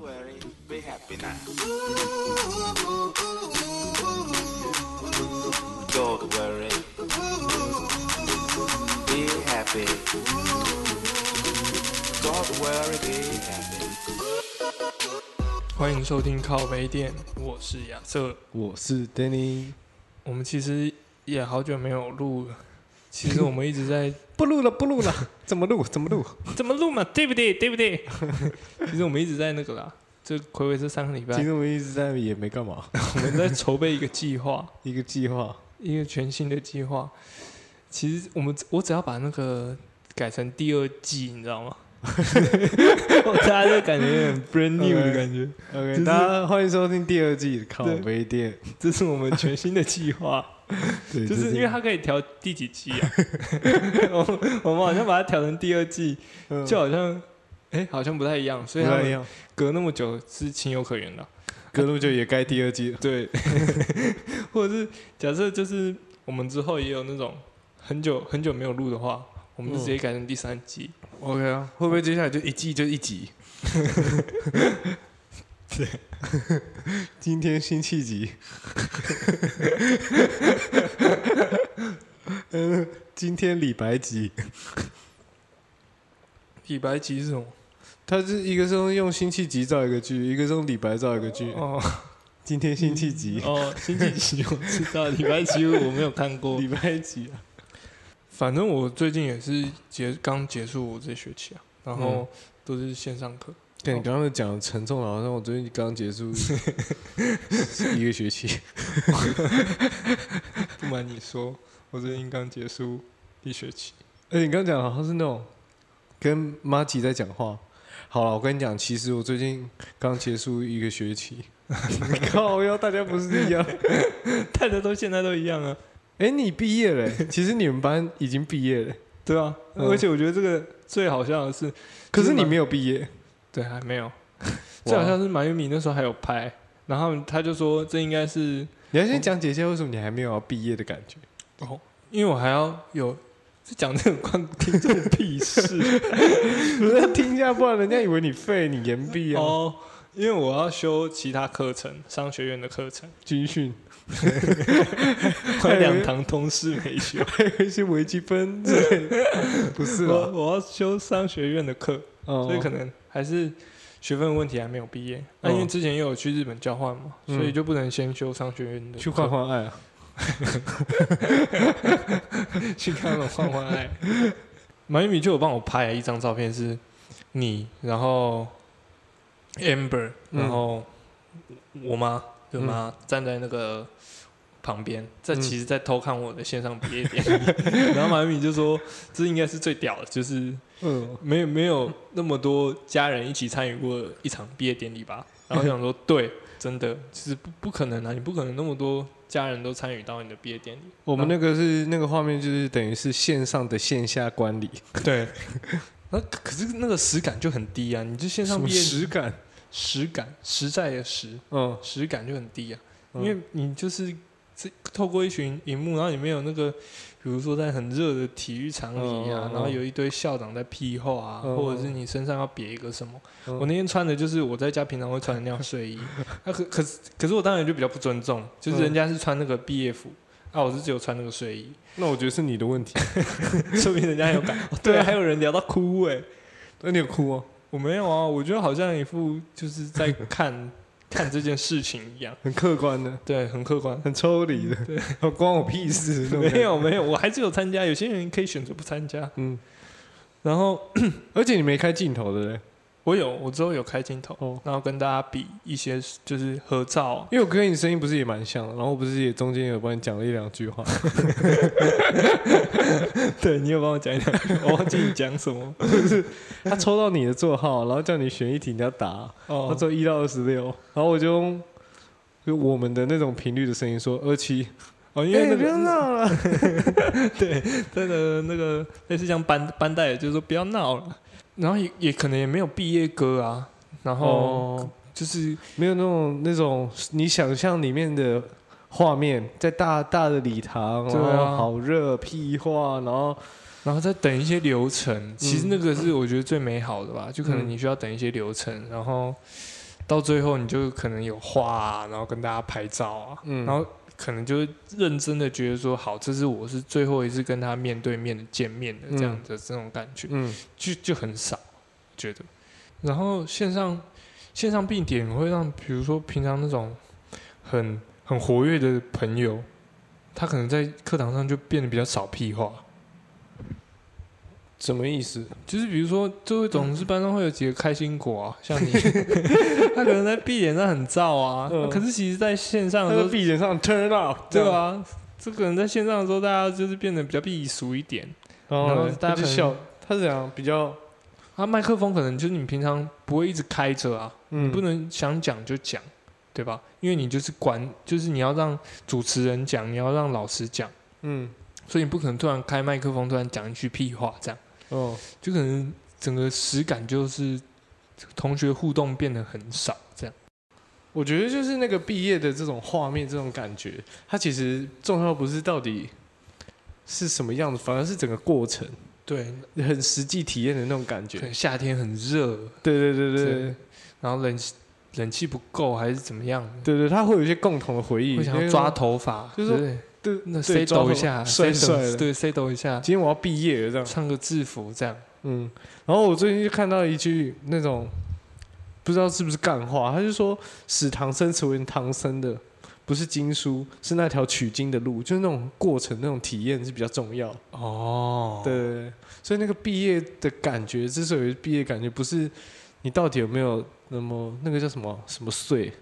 worry, be happy now. Don't worry, be happy. Don't worry, be happy. 欢迎收听靠北店，我是亚瑟。我是 Danny，我们其实也好久没有录了，其实我们一直在 不录了，不录了，怎么录？怎么录？怎么录嘛，对不对？对不对？其实我们一直在那个啦，这葵违这三个礼拜其，实我们一直在也没干嘛，我们在筹备一个计划，一个计划，一个全新的计划。其实我们我只要把那个改成第二季，你知道吗？大家就感觉有点 brand new 的感觉。OK，、就是大家欢迎收听第二季的靠北店，这是我们全新的计划，对，就是因为它可以调第几季啊？我我们好像把它调成第二季，就好像哎、好像不太一样，所以隔那么久是情有可原的。隔那么久也该第二季了。对，或者是假设就是我们之后也有那种很久很久没有录的话，我们就直接改成第三季。OK 啊，会不会接下来就一季就一集？对，今天辛弃疾，嗯，今天李白集，李白集是什么？他是一个是用辛弃疾造一个句，一个是用李白造一个句。哦今天辛弃疾，哦，辛弃疾我知道，李白集我没有看过。李白集啊，反正我最近也是结刚结束我这学期啊，然后都是线上课。对你刚刚讲得沉重了，好像我最近刚结束 一个学期。不瞒你说，我最近刚结束一学期。而且你刚刚讲好像是那种跟妈吉在讲话。好了，我跟你讲，其实我最近刚结束一个学期。靠腰，大家不是一样？大家都现在都一样啊。哎、你毕业了、其实你们班已经毕业了、对啊，嗯而且我觉得这个最好笑的是，可是你没有毕业。对，还没有。最好像是马玉米那时候还有拍，然后他就说这应该是你要先讲解一下为什么你还没有要毕业的感觉。哦，因为我还要有是讲这种关听众屁事 不要听一下，不然人家以为你废，你延毕啊。哦，因为我要修其他课程，商学院的课程，军训，我有两堂通识没修，还有一些微积分之类的，不是我啊？我要修商学院的课，哦所以可能还是学分问题还没有毕业。那、因为之前也有去日本交换嘛，嗯所以就不能先修商学院的去换换爱啊。去看了换换爱。马玉米就有帮我拍了一张照片，是你，然后 Amber，嗯然后我妈就妈站在那个旁边，在嗯其实在偷看我的线上毕业典礼。然后马玉米就说：“这应该是最屌的，就是嗯，没有没有那么多家人一起参与过一场毕业典礼吧？” 然后我想说：“对，真的，其实不不可能啊，你不可能那么多家人都参与到你的毕业典礼。”我们那个是那个画面，就是等于是线上的线下观礼，对，那可是那个实感就很低啊！你就线上毕业实感？实感实在的实嗯，实感就很低啊，嗯因为你就是这透过一群荧幕，然后里面有那个，比如说在很热的体育场里啊，然后有一堆校长在屁话或者是你身上要别一个什么。嗯我那天穿的就是我在家平常会穿的那样睡衣，那、可可是可是我当然就比较不尊重，就是人家是穿那个毕业服。啊，我是只有穿那个睡衣，那我觉得是你的问题。说明人家很有感。哦 对啊，还有人聊到哭哎、那你有哭吗？我没有啊，我觉得好像一副就是在看看这件事情一样，很客观的，对，很客观。很抽离的，对，关我屁事。没，有没有，我还是有参加，有些人可以选择不参加。嗯，然后 而且你没开镜头的嘞，我有，我之后有开镜头，哦，然后跟大家比一些就是合照，因为我跟你声音不是也蛮像的，然后我不是也中间有帮你讲了一两句话，对你有帮我讲一讲，我忘记你讲什么。他抽到你的座号，然后叫你选一题你要答，他哦，说一到二十六，然后我就用就我们的那种频率的声音说二七，哦，因因为不要个闹了，对那个那个类似像班班带，就是说不要闹了，然后也也可能也没有毕业歌啊，然后哦，就是没有那种那种你想象里面的画面，在大大的礼堂，对啊。然后好热，屁话，然后然后再等一些流程，其实那个是我觉得最美好的吧，就可能嗯。你需要等一些流程，然后到最后你就可能有画啊，然后跟大家拍照啊，嗯。然后可能就认真的觉得说，好，这是我是最后一次跟他面对面的见面的这样的这种感觉，嗯就就很少觉得。然后线上线上必点会让，比如说平常那种很很活跃的朋友，他可能在课堂上就变得比较少屁话。什么意思？就是比如说，就会总是班上会有几个开心果啊，像你，他可能在闭点上很燥啊，嗯。可是其实在线上的时候，在闭眼上 turn up，对啊，这可能在线上的时候，大家就是变得比较避俗一点。然后大家就笑，他是怎样比较啊，麦克风可能就是你平常不会一直开着啊，嗯。不能想讲就讲，对吧？因为你就是管，就是你要让主持人讲，你要让老师讲，嗯。所以你不可能突然开麦克风，突然讲一句屁话，这样哦。就可能整个实感就是同学互动变得很少，这样。我觉得就是那个毕业的这种画面，这种感觉，它其实重要不是到底是什么样子，反而是整个过程，对，很实际体验的那种感觉。可。能夏天很热，对对对对然后冷气冷气不够还是怎么样，对对，他会有一些共同的回忆，会想要抓头发，就是说对对那对 say 抓头抖一下，帅 say 帅的。抖对 say 抖一下，今天我要毕业了，这样。穿个制服这样。嗯，然后我最近就看到一句那种不知道是不是干话，他就说使唐僧成为唐僧的不是经书，是那条取经的路，就是那种过程、那种体验是比较重要。哦，对对对，所以那个毕业的感觉，之所以毕业感觉，不是你到底有没有那么那个叫什么什么穗，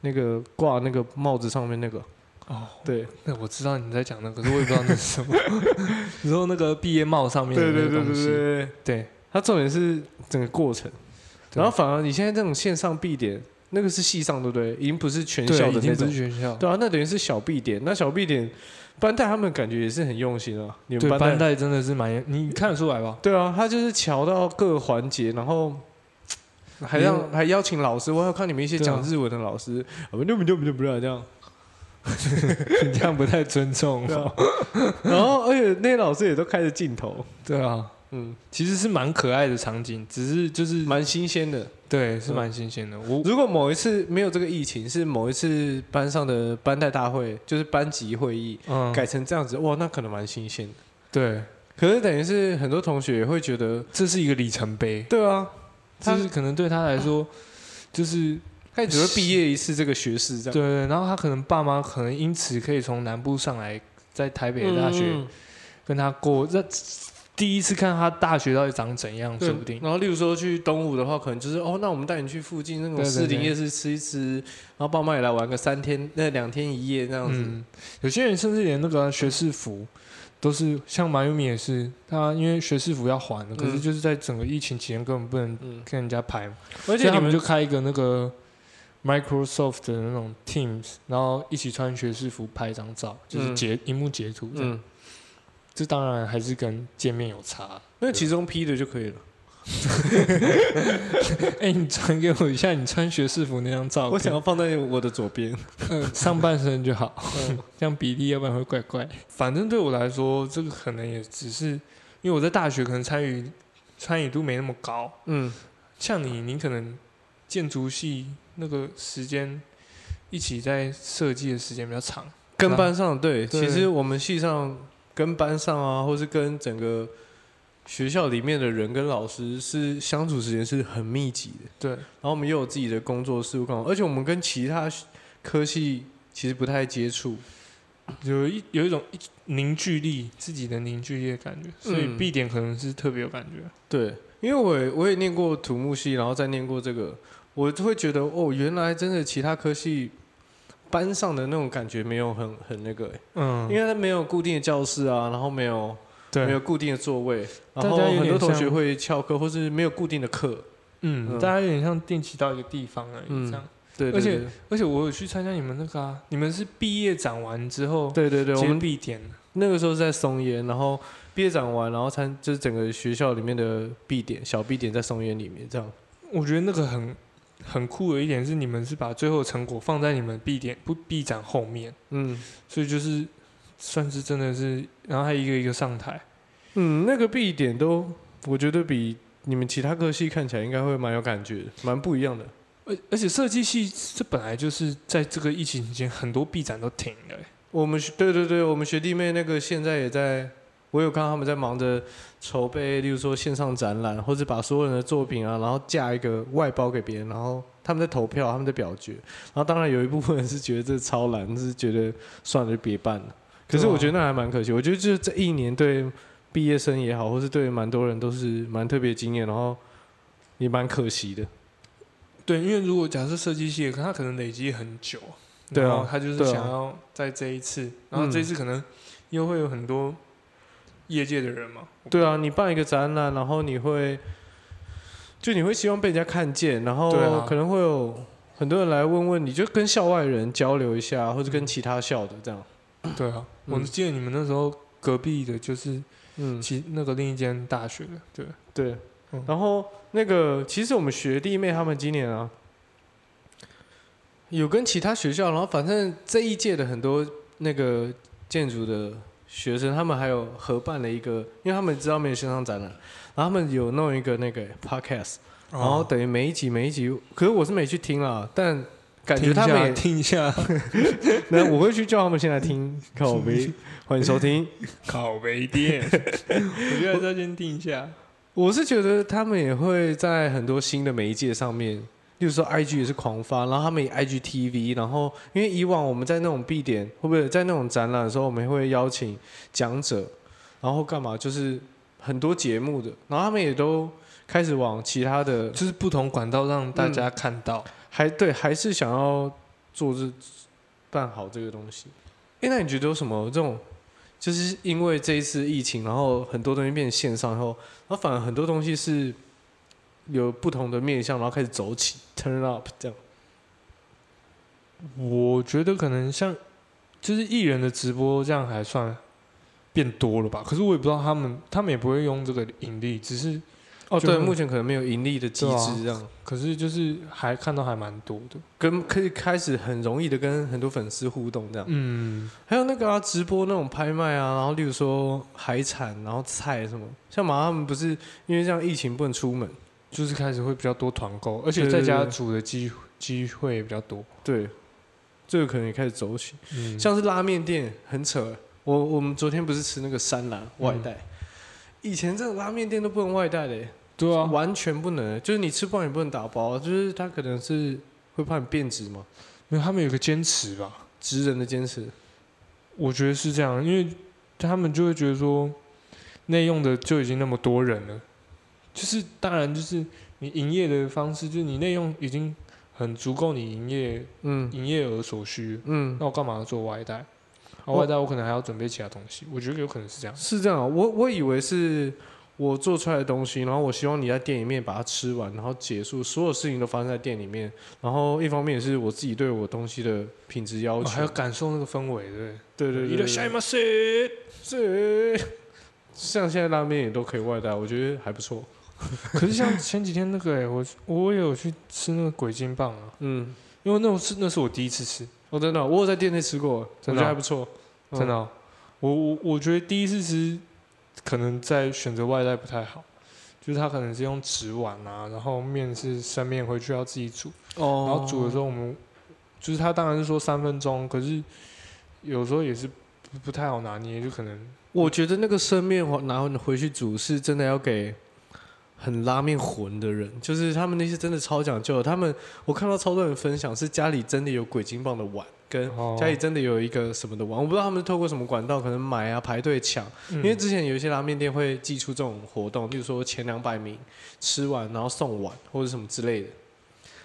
那个挂那个帽子上面那个，哦，对。那我知道你在讲那个，可是我也不知道那是什么。你说那个毕业帽上面的那个东西，对对，对它重点是整个过程，然后反而你现在这种线上闭点，那个是系上对不对？已经不是全校对，已经不的那种。是，全校，对啊，那等于是小闭点，那小闭点班带他们感觉也是很用心啊，你们对，班班代真的是蛮，你看得出来吧？对啊，他就是瞧到各个环节，然后还让还邀请老师，我还有看你们一些讲日文的老师，我们就不就不就不这样，你这样不太尊重然后而且那些老师也都开着镜头，对啊，嗯，其实是蛮可爱的场景，只是就是蛮新鲜的。对，是蛮新鲜的。我如果某一次没有这个疫情，是某一次班上的班代大会，就是班级会议嗯，改成这样子，哇，那可能蛮新鲜的。对，可是等于是很多同学也会觉得，这是一个里程碑，对啊，就是可能对他来说，就是他只会毕业一次这个学士这对样。对，然后他可能爸妈可能因此可以从南部上来，在台北的大学嗯跟他过，这第一次看他大学到底长怎样，对说不定。然后，例如说去东吴的话，可能就是哦，那我们带你去附近那种对对对士林夜市吃一吃，然后爸妈也来玩个三天，那两天一夜这样子。嗯，有些人甚至连那个学士服都是，像马优米也是，他因为学士服要还的，可是嗯就是在整个疫情期间根本不能嗯，跟人家拍嘛，而且你们所以他们就开一个那个 Microsoft 的那种 Teams，然后一起穿学士服拍一张照，就是嗯截荧幕截图这样。嗯，这当然还是跟见面有差。那其中 P 的就可以了。哎、你传给我一下你穿学士服那张照片，我想要放在我的左边。呃上半身就好，嗯 这样比例要不然会怪怪。反正对我来说，这个可能也只是因为我在大学可能参与参与度没那么高，嗯，像你，你可能建筑系那个时间一起在设计的时间比较长。跟班上对，对其实我们系上跟班上啊，或是跟整个学校里面的人跟老师是相处时间是很密集的。对，然后我们又有自己的工作事务干嘛，而且我们跟其他科系其实不太接触。有一有一种凝聚力，自己的凝聚力的感觉，所以嗯 B 点可能是特别有感觉。对，因为我也我也念过土木系，然后再念过这个，我就会觉得哦，原来真的其他科系班上的那种感觉没有很很那个、欸，嗯，因为它没有固定的教室啊，然后没有对没有固定的座位，然后大家有很多同学会翘课，或是没有固定的课。嗯，嗯大家有点像定期到一个地方而已，嗯这样。对对而且而且我有去参加你们那个啊，你们是毕业展完之后对对对，我接们必点，那个时候是在松烟，然后毕业展完，然后参就是整个学校里面的必点小必点在松烟里面这样。我觉得那个很很酷的一点是，你们是把最后成果放在你们必点不必展后面，嗯所以就是算是真的是，然后还一个一个上台。嗯，那个必点都我觉得比你们其他科系看起来应该会蛮有感觉的，蛮不一样的。而而且设计系这本来就是在这个疫情期间，很多 B 展都停了、欸我们学对对对，我们学弟妹那个现在也在，我有看到他们在忙着筹备，例如说线上展览，或者把所有人的作品啊，然后架一个外包给别人，然后他们在投票，他们在表决，然后当然有一部分人是觉得这超难，是觉得算了就别办了。可是我觉得那还蛮可惜，我觉得就是这一年对毕业生也好，或是对蛮多人都是蛮特别经验，然后也蛮可惜的。对，因为如果假设设计系，可他可能累积很久，对啊然后他就是想要在这一次，然后这一次可能又会有很多业界的人嘛，对啊，你办一个展览，然后你会，就你会希望被人家看见，然后可能会有很多人来问问你，就跟校外人交流一下，或者跟其他校的这样。对啊，嗯。我记得你们那时候隔壁的就是嗯，其那个另一间大学的，对，对。嗯。然后那个，其实我们学弟妹他们今年啊，有跟其他学校，然后反正这一届的很多那个建筑的学生，他们还有合办了一个，因为他们知道没有线上展览，然后他们有弄一个那个 podcast。然后哦等于每一集每一集，可是我是没去听啦，但感觉他们也，听一下 那我会去叫他们先来听靠背，欢迎收听。烤杯店，我觉得还是要先听一下。我是觉得他们也会在很多新的媒介上面，例如说 IG 也是狂发，然后他们也 IG TV，然后因为以往我们在那种 B 点，会不会在那种展览的时候，我们会邀请讲者，然后干嘛，就是很多节目的，然后他们也都开始往其他的就是不同管道让大家看到。还对，还是想要做这办好这个东西。哎，那你觉得有什么这种？就是因为这一次疫情，然后很多东西变成线上以后，然后反而很多东西是有不同的面向，然后开始走起，turn up 这样。我觉得可能像就是艺人的直播这样还算变多了吧，可是我也不知道他们他们也不会用这个盈利，只是哦，对，目前可能没有盈利的机制，这样、可是就是还看到还蛮多的。跟可以开始很容易的跟很多粉丝互动这样。嗯，还有那个啊，直播那种拍卖啊，然后例如说海产，然后菜什么，像马上他们不是因为这样疫情不能出门，就是开始会比较多团购，而且在家煮的机机会也比较多。对，这个可能也开始走起。嗯，像是拉面店很扯，我我们昨天不是吃那个山兰外带，以前这个拉面店都不能外带的耶，对啊，完全不能，就是你吃不完也不能打包，就是他可能是会怕你变质嘛，因为他们有个坚持吧，职人的坚持。我觉得是这样，因为他们就会觉得说，内用的就已经那么多人了，就是当然就是你营业的方式，就是你内用已经很足够你营业嗯营业额所需，嗯，那我干嘛要做外带？啊，外带我可能还要准备其他东西，我觉得有可能是这样。是这样啊，我我以为是我做出来的东西，然后我希望你在店里面把它吃完，然后结束，所有事情都发生在店里面。然后一方面也是我自己对我东西的品质要求，哦还要感受那个氛围，对不对？对对对对，下一马塞，这 像现在拉面也都可以外带，我觉得还不错。可是像前几天那个、欸，我我也有去吃那个鬼金棒啊，嗯，因为那是那是我第一次吃，哦，真的，我有在店内吃过，我真的啊觉得还不错，嗯。真的哦、我我我觉得第一次吃，可能在选择外带不太好，就是他可能是用纸碗啊，然后面是生面回去要自己煮，哦。然后煮的时候我们就是他当然是说三分钟，可是有时候也是不不太好拿捏，就可能我觉得那个生面拿回去煮是真的要给很拉面魂的人，就是他们那些真的超讲究。他们我看到超多人分享是家里真的有鬼金棒的碗，跟哦家里真的有一个什么的碗，我不知道他们是透过什么管道，可能买啊排队抢。因因为之前有一些拉面店会寄出这种活动，例如说前两百名吃完然后送碗或者什么之类的。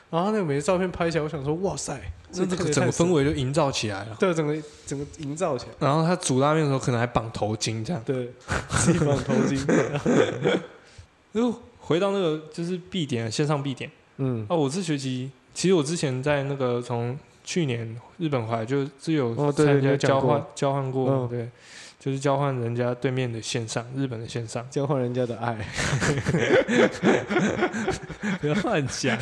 然后那个每个照片拍起来，我想说，哇塞，那这个整个氛围就营造起来了。对整个整个营造起来，然后他煮拉面的时候可能还绑头巾这样。对，自己绑头巾，就回到那个就是必点线上必点。嗯，啊，我这学期其实我之前在那个从去年日本回来就是有参加交换交换过，嗯。对，就是交换人家对面的线上日本的线上，交换人家的爱，不要乱讲。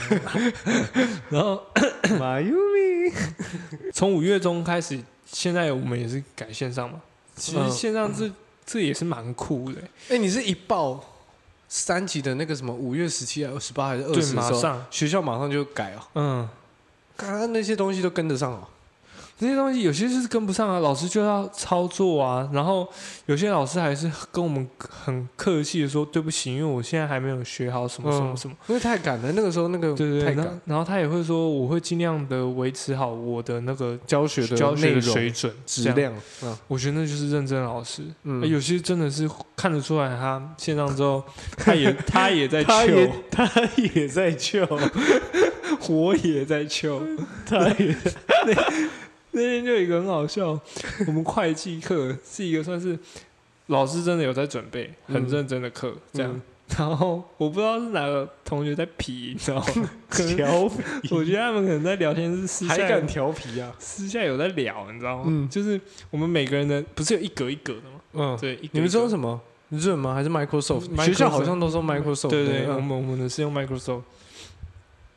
然后 马优米，从五月中开始，现在我们也是改线上嘛，其实嗯。线上这这也是蛮酷的。哎，你是一报三级的那个什么五月十七还是十八还是二，十的时候，马上，学校马上就改哦，嗯，刚刚那些东西都跟得上哦。那些东西有些是跟不上啊，老师就要操作啊，然后有些老师还是跟我们很客气的说对不起，因为我现在还没有学好什么什么什么，因为太赶了，那个时候那个对对对，太赶。然后，然后他也会说我会尽量的维持好我的那个教学的教学的内容水准质量，嗯。我觉得那就是认真老师。嗯。呃有些真的是看得出来，他线上之后，他也 他也在他也求，他也在救，我也在求。他也 那天就有一个很好笑，我们会计课是一个算是老师真的有在准备，很嗯认真的课，这样。嗯 然后我不知道是哪个同学在皮，你知道吗？调皮，我觉得他们可能在聊天是私下还敢调皮啊？私下有在聊，你知道吗？嗯就是我们每个人的不是有一格一格的吗？嗯，对，一格你们说什么？润吗？还是 Microsoft？Microsoft 学校好像都说 Microsoft 对对，嗯我们我们的是用 Microsoft。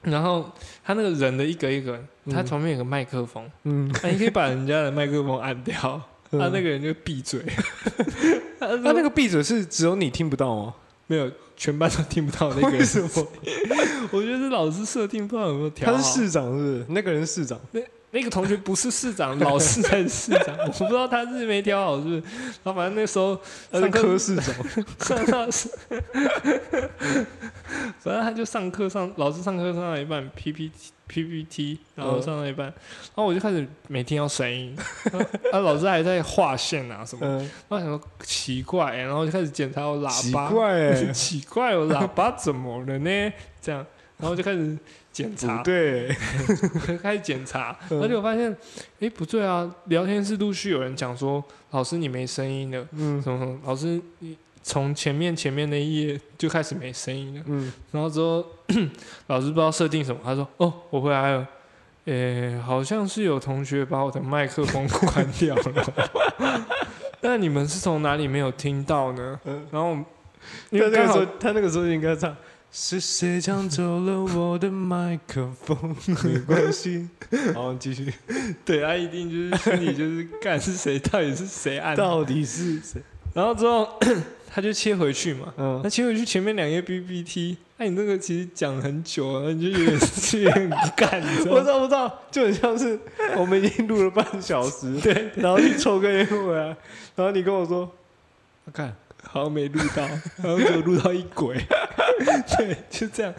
然后他那个人的一格一格，他嗯旁边有个麦克风，嗯，啊，你可以把人家的麦克风按掉，他、嗯那个人就闭嘴。他 他那个闭嘴是只有你听不到哦？没有，全班都听不到那个人。为什么？我觉得是老师设定不知道有没有调好。他是市长是不是？那个人是市长。那个同学不是市长，老师才是市长。我不知道他是没挑好是不是。然后反正那时候是上课科市长。上上是，反正他就上课上，老师上课上到一半，PPT PPT，然后上到一半，然后我就开始每天要声音，啊，老师还在划线啊什么，嗯，然后想说奇怪、然后就开始检查我喇奇叭，奇怪，我喇叭怎么了呢？这样，然后就开始检查，对，开始检查，嗯。而且我发现，哎，不对啊，聊天室陆续有人讲说，老师你没声音了。嗯。什么什么，老师你从前面前面那一页就开始没声音了，嗯，然后之后 老师不知道设定什么，他说哦我回来了，诶好像是有同学把我的麦克风关掉了，但你们是从哪里没有听到呢？嗯。然后他那个时候，他那个时候应该唱。是谁抢走了我的麦克风？没关系，好，继续。对他一定就是心里就是干是谁，到底是谁按？到底是谁？然后之后 他就切回去嘛，嗯那，切回去前面两页 PPT，那、你那个其实讲很久了，你就有点有点干，你知道吗？我知道，我知道，就很像是我们已经录了半小时，对，然后去抽根烟回来，然后你跟我说，看，好像没录到，然后只有录到一轨，对，就这样。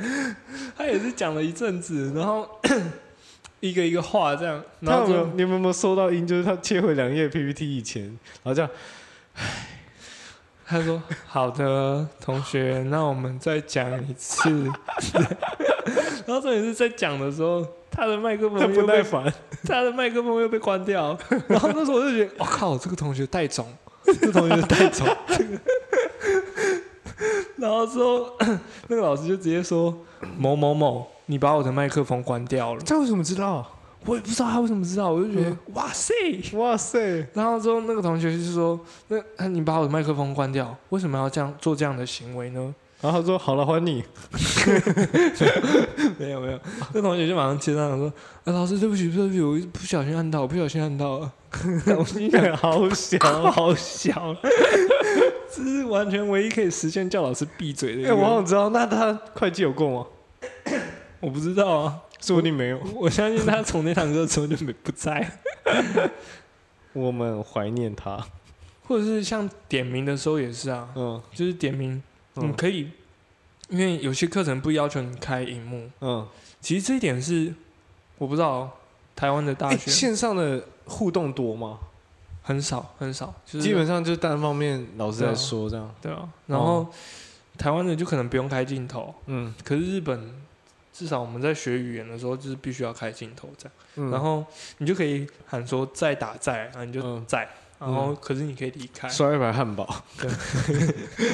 他也是讲了一阵子，然后 一个一个话这样，然他有没有？后就你们有没有收到音？就是他切回两页 PPT 以前，然后这样，他说：“好的，同学，那我们再讲一次。”然后重点是在讲的时候，他的麦克风又被耐烦，他的麦克风又被关掉，然后那时候我就觉得，我、靠，这个同学带种，这同学带走。然后之后，那个老师就直接说：“某某某，你把我的麦克风关掉了。他为什么知道？”我也不知道他为什么知道，我就觉得、嗯哇塞。哇塞，然后之后那个同学就说：“那那你把我的麦克风关掉，为什么要这样做这样的行为呢然后他说好了，还你。”没有没有，那同学就马上接上说：“啊，老师对不起对不起，我不小心按到，我不小心按到了。”我心想。好小，好小，这是完全唯一可以实现叫老师闭嘴的一哎、个。我好想知道，那他会计有过吗？我不知道啊，说不定没有。我相信他从那堂课之后就没不在，我们怀念他。或者是像点名的时候也是啊，嗯就是点名，你嗯可以，因为有些课程不要求你开荧幕，嗯，其实这一点是我不知道台湾的大哎、学线上的互动多吗？很少很少，就是基本上就是单方面老师在说这样。对啊，然后台湾人就可能不用开镜头，嗯可是日本至少我们在学语言的时候就是必须要开镜头这样。嗯，然后你就可以喊说在打在，然后你就嗯在，然后可是你可以离开，刷一排汉堡。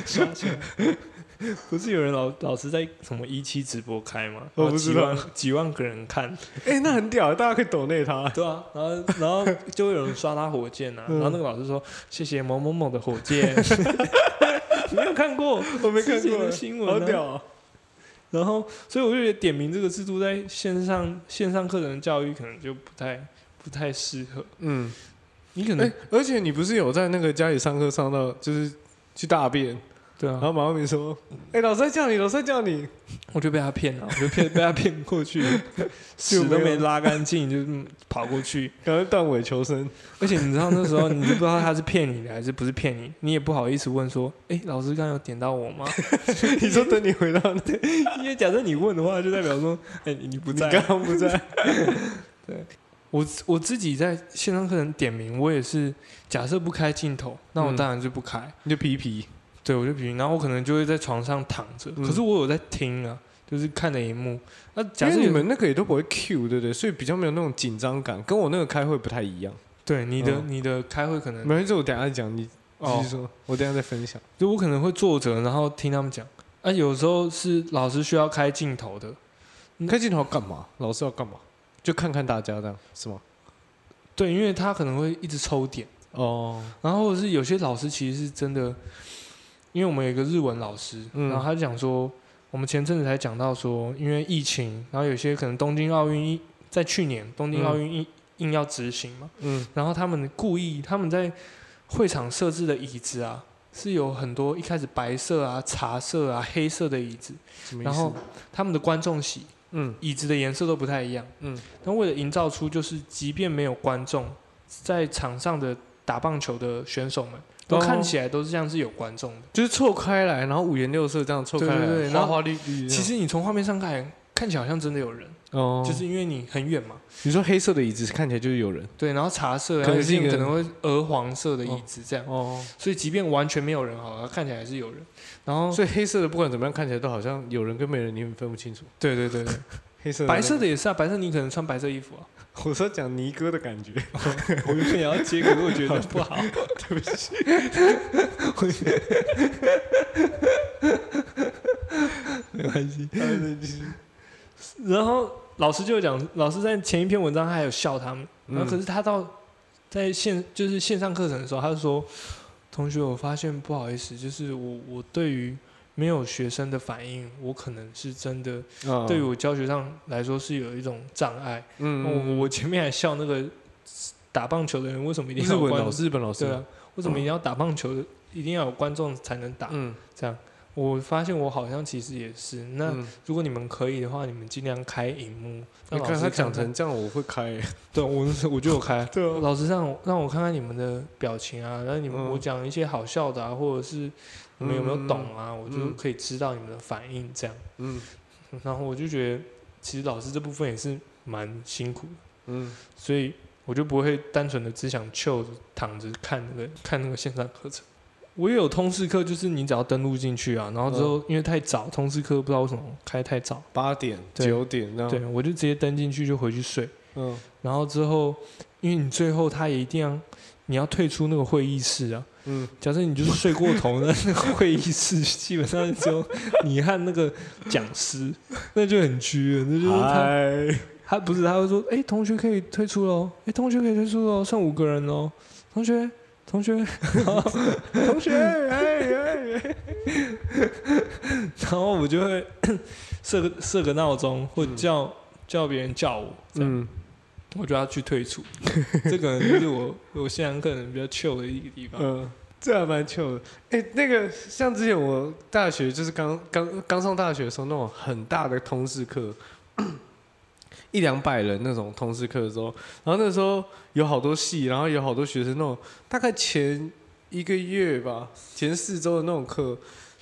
刷起来。不是有人老老是在什么一期直播开吗？我不知道。几万个人看，哎、那很屌，大家可以抖内他。对啊，然后然后就会有人刷他火箭啊，嗯。然后那个老师说谢谢某某某的火箭，你没有看过？我没看过。新闻啊？好屌啊！然后所以我就觉得点名这个制度在线上线上课程的教育可能就不太不太适合，嗯，你可能哎、而且你不是有在那个家里上课上到就是去大便，对啊然，后马文明说：“哎、老师在叫你，老师在叫你。我就被他骗了，我就骗被他骗过去，屎都没拉干净，就嗯跑过去。”然后断尾求生。而且你知道那时候你就不知道他是骗你的还是不是骗你，你也不好意思问说，哎、老师刚刚有点到我吗？你说等你回到那，因为假设你问的话，就代表说，哎、你你不在。你刚刚不在。对我我自己在线上课程点名，我也是假设不开镜头，那我嗯当然就不开。你就皮皮。对，我就比，然后我可能就会在床上躺着，嗯可是我有在听啊，就是看着荧幕。那假因为你有们那个也都不会 Q，对不对？所以比较没有那种紧张感，跟我那个开会不太一样。对你的、嗯你的开会可能没关系，我等一下讲，你继哦续，说，我等一下再分享。就我可能会坐着，然后听他们讲。啊，有时候是老师需要开镜头的，你开镜头要干嘛？老师要干嘛？就看看大家这样是吗？对，因为他可能会一直抽点，哦，然后或者是有些老师其实是真的，因为我们有一个日文老师，嗯然后他就讲说，我们前阵子才讲到说，因为疫情，然后有些可能东京奥运一在去年东京奥运硬硬要执行嘛，嗯，然后他们故意他们在会场设置的椅子啊，是有很多一开始白色啊、茶色啊、黑色的椅子？然后他们的观众席嗯椅子的颜色都不太一样。嗯，那为了营造出就是即便没有观众，在场上的打棒球的选手们都哦看起来都是像是有观众的。就是错开来，然后五颜六色这样错开来，对对对花花绿绿。其实你从画面上看，看起来好像真的有人，哦，就是因为你很远嘛。你说黑色的椅子看起来就是有人对，然后茶色，可能是可能会鹅黄色的椅子这样，哦，所以即便完全没有人，好了，看起来还是有人。然后，所以黑色的不管怎么样看起来都好像有人跟没人，你分不清楚。对对对对，黑色白色的的也是啊，白色你可能穿白色衣服啊。我说讲尼哥的感觉，我原本也要接，可是我觉得不好。对不起。没关系。嗯然后老师就讲，老师在前一篇文章他还有笑他们，然后可是他到在线就是线上课程的时候，他就说：“同学，我发现不好意思，就是我我对于没有学生的反应，我可能是真的嗯对于我教学上来说是有一种障碍。嗯我我前面还笑那个打棒球的人为什么一定日要有观文老师，日本老师，对啊，为什么一定要打棒球，一定要有观众才能打？嗯，这样，我发现我好像其实也是。那嗯如果你们可以的话，你们尽量开荧幕，你看他讲成这样，我会开。对我我就有开。对啊，老师让我让我看看你们的表情啊，然后你们、嗯我讲一些好笑的啊，或者是你们有没有懂啊，我就嗯可以知道你们的反应这样。嗯然后我就觉得，其实老师这部分也是蛮辛苦的，嗯所以我就不会单纯的只想就躺着看那个看那个线上课程。我也有通识课，就是你只要登录进去啊，然后之后因为太早，通识课不知道为什么开太早，八点九点这样。对我就直接登进去就回去睡。嗯然后之后，因为你最后他也一定要你要退出那个会议室啊。嗯，假设你就是睡过头，那那个会议室基本上只有你和那个讲师，那就很虚了。那就是他嗨，他不是他会说，哎、同学可以退出喽，哎、同学可以退出喽，剩五个人喽，同学。同学，同学，哎哎哎，然后我就会 设个设个闹钟，或者叫、叫别人叫我，嗯，嗯我就要去退出。这个就是我 我现在可能比较糗的一个地方。嗯，这还蛮糗的。哎，那个像之前我大学就是刚刚刚上大学的时候，那种很大的通识课。一两百人那种通识课的时候，然后那时候有好多系，然后有好多学生那种，大概前一个月吧，前四周的那种课，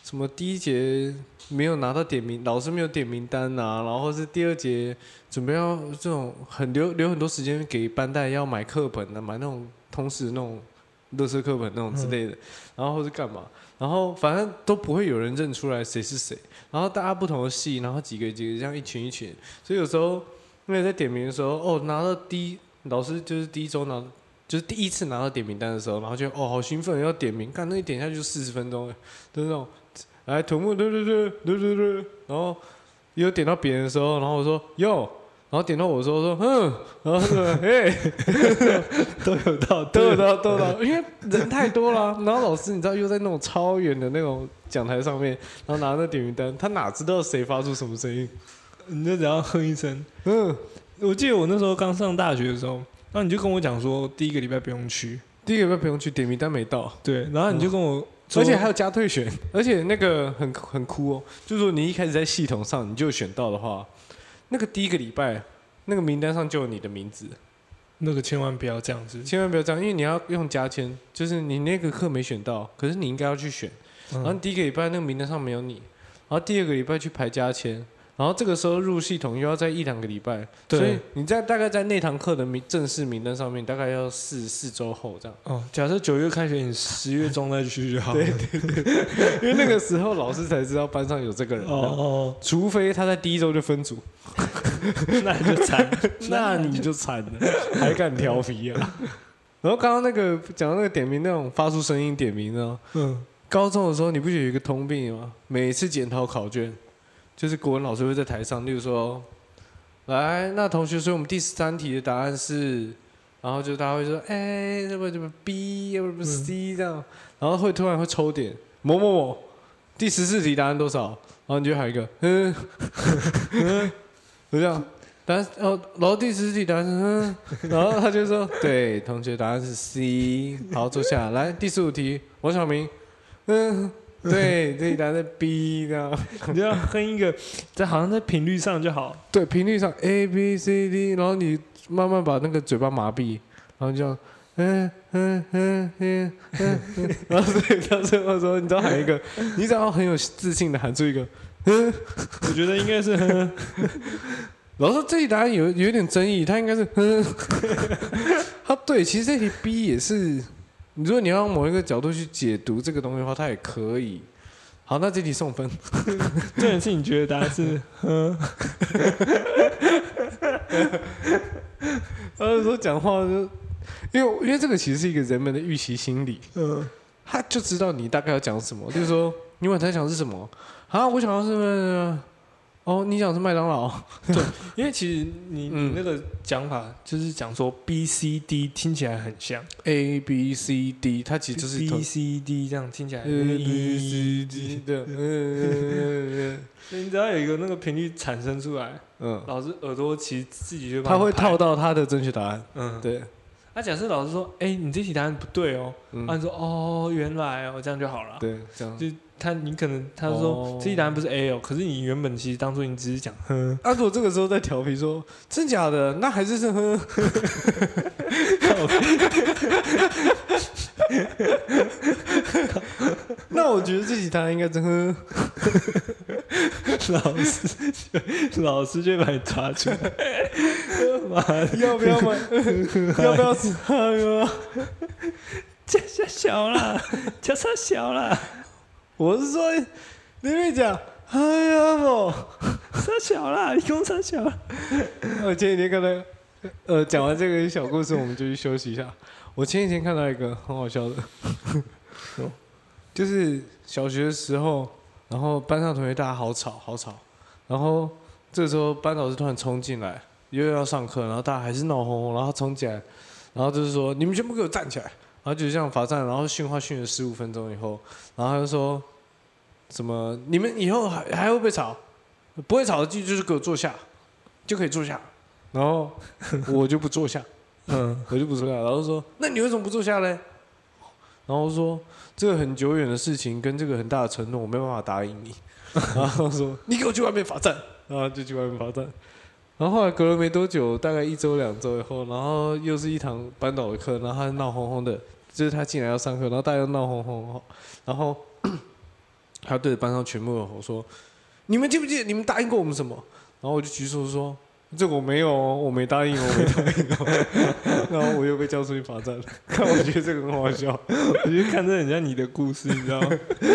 什么第一节没有拿到点名，老师没有点名单啊，然后是第二节准备要这种很留留很多时间给班代要买课本的，买那种通识那种乐色课本那种之类的，然后或是干嘛，然后反正都不会有人认出来谁是谁，然后大家不同的系，然后几个几个这样一群一群，所以有时候因为在点名的时候，哦，拿到第一老师就是第一周拿。就是第一次拿到点名单的时候，然后就哦好兴奋要点名，看那一点下去就四十分钟，就是那种来土木对对对对对对，然后有点到别人的时候，然后我说哟，然后点到我的时候说嗯，然后说哎，都有到，都有到都有到，因为人太多了，然后老师你知道又在那种超远的那种讲台上面，然后拿那点名单，他哪知道谁发出什么声音？你就只要哼一声。嗯，我记得我那时候刚上大学的时候，然后你就跟我讲说，第一个礼拜不用去，第一个礼拜不用去，点名单没到，对，然后你就跟我，说而且还有加退选，而且那个很很酷哦，就是说你一开始在系统上你就选到的话，那个第一个礼拜那个名单上就有你的名字，那个千万不要这样子，千万不要这样，因为你要用加签，就是你那个课没选到，可是你应该要去选，然后嗯，第一个礼拜那个名单上没有你，然后第二个礼拜去排加签。然后这个时候入系统又要在一两个礼拜，所以你在大概在那堂课的名正式名单上面，大概要四四周后这样。哦，假设九月开学，你十月中再去就好。对 因为那个时候老师才知道班上有这个人，哦哦除非他在第一周就分组，那你就惨，那你就惨了，还敢调皮啊？然后刚刚那个讲到那个点名那种发出声音点名呢，嗯，高中的时候你不觉得有一个通病吗？每次检讨考卷，就是国文老师会在台上，例如说，来，那同学，所以我们第十三题的答案是，然后就大家会说，哎、要不怎么 B，要不 C 这样，然后会突然会抽点某某某，第十四题答案多少？然后你就喊一个，嗯，嗯，就这样。答案哦，然后第十四题答案是嗯，然后他就说，对，同学答案是 C，好，坐下来。第十五题，王小明，嗯，对，这一答案是 B 这样。你就要哼一个，在好像在频率上就好。对，频率上 A B C D，然后你慢慢把那个嘴巴麻痹，然后就嗯嗯嗯嗯嗯嗯，然后所以到最后的时候，你只要喊一个，你只要很有自信的喊出一个，嗯，我觉得应该是哼，老师这一答案有有点争议，他应该是嗯，他对，其实这题 B 也是，如果你要用某一个角度去解读这个东西的话，它也可以。好，那这题送分。这件事你觉得答案是嗯，他就说讲话就，因为因为这个其实是一个人们的预期心理，嗯，他就知道你大概要讲什么。就是说，你晚餐想的是什么？啊，我想要是，哦，你讲的是麦当劳。对。因为其实你嗯。你那个讲法就是讲说 B C D 听起来很像。A B C D，它其实就是 B、C、D 这样听起来。B C D 的，嗯所以你只要有一个那个频率产生出来，嗯，老师耳朵其实自己就帮他会套到他的正确答案。嗯，对，那假设老师说，哎，你这题答案不对哦，嗯。啊，你说哦，原来哦，这样就好了。对，这样。就他你可能他说哦这一答案不是 A 哦，可是你原本其实当初你只是讲哼，啊，如果这个时候在调皮说真假的，那还是是呵。那我觉得这几答案应该真呵。老师老师就把你抓出来，妈，要不要买？要不要吃那个？加小小啦，加啥小啦，我是说，你们讲。哎呀不，啥小啦，你讲啥小啦？我前几天看到，呃，讲完这个小故事，我们就去休息一下。我前几天看到一个很好笑的，就是小学的时候，然后班上同学大家好吵好吵，然后这时候班导师突然冲进来，又要上课，然后大家还是闹哄哄，然后冲进来，然后就是说你们全部给我站起来，然后就这样罚站，然后训话训了十五分钟以后，然后他就说什么你们以后还还会不会吵？不会吵的记住就是给我坐下，就可以坐下。然后我就不坐下，嗯，我就不坐下。然后说：“那你为什么不坐下嘞？”然后说：“这个很久远的事情跟这个很大的承诺，我没办法答应你。”然后说：“你给我去外面罚站。”然后就去外面罚站。然后后来隔了没多久，大概一周两周以后，然后又是一堂班导的课，然后他闹哄哄的，就是他进来要上课，然后大家又闹哄哄，然后 他对着班上全部的吼说：“你们记不记得你们答应过我们什么？”然后我就举手说：“这个我没有哦，我没答应哦，我没答应哦。” 然后我又被叫出去罚站了。看，我觉得这个很好笑。我觉得看这很像你的故事，你知道吗？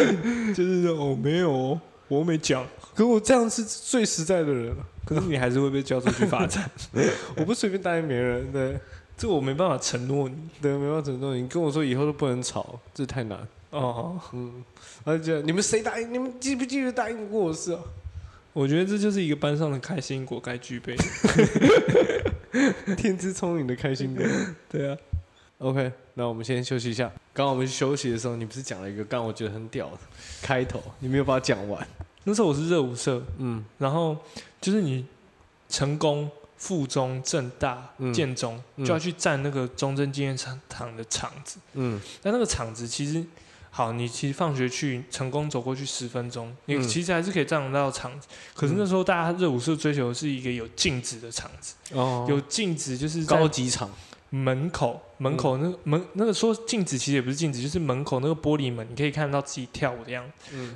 就是说哦，没有哦，我没讲，可我这样是最实在的人了，可是你还是会被叫出去罚站，我不随便答应别人。对这我没办法承诺你对，没办法承诺你跟我说以后都不能吵，这太难。哦。嗯，而且你们谁答应？你们记不记得答应过我的事啊？我觉得这就是一个班上的开心果该具备的。天资聪颖的开心果。对啊，OK，那我们先休息一下。刚刚我们去休息的时候，你不是讲了一个刚刚我觉得很屌的开头，你没有把它讲完。那时候我是热舞社，嗯然后就是你成功、附中、正大、嗯建中，嗯。就要去占那个中正纪念堂的场子。嗯。但那个场子其实，好，你其实放学去成功走过去十分钟，你嗯。其实还是可以占得到场子。可是那时候大家热舞社追求的是一个有镜子的场子，哦。有镜子就是在高级场，门口，门口那个门那个说镜子其实也不是镜子，就是门口那个玻璃门，你可以看到自己跳舞的样子。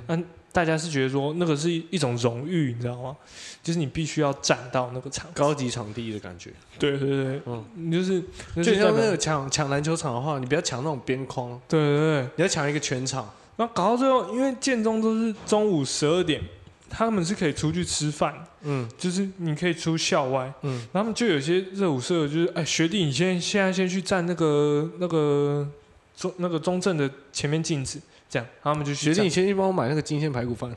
嗯，大家是觉得说那个是一一种荣誉，你知道吗？就是你必须要站到那个场。高级场地的感觉。对对对，嗯。你就是就就是像那个抢抢篮球场的话，你不要抢那种边框，对对对，你要抢一个全场。然后搞到最后，因为建中都是中午十二点，他们是可以出去吃饭，嗯。就是你可以出校外，嗯，然后他们就有些热舞社就是，哎，学弟，你现在现在先去站那个那个中那个中正的前面镜子，他们就去学弟，你，先去帮我买那个金线排骨饭。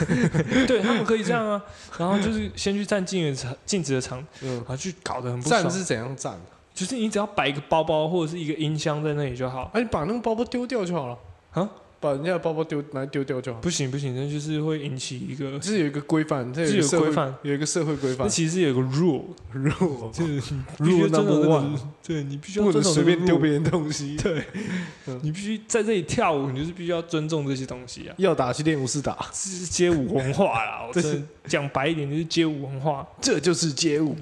对他们可以这样啊，然后就是先去站镜子的场镜子的场，嗯然，后去搞得很不爽站，是怎样站？就是你只要摆一个包包或者是一个音箱在那里就好，啊，你把那个包包丢掉就好了。啊，把人家的包包丢拿来丢掉就好。不行不行，那就是会引起一个，这是有一个规范，这是有规范，有一个社会规那范。其实有个 rule，入就是你必须 rule number 这个 one，对你必须要不能随便丢 rule 别人东西。对 嗯，你必须在这里跳舞，你就是必须要尊重这些东西啊，要打去练武室打，这是街舞文化啦。我这是真讲白一点，就是街舞文化。这就是街舞。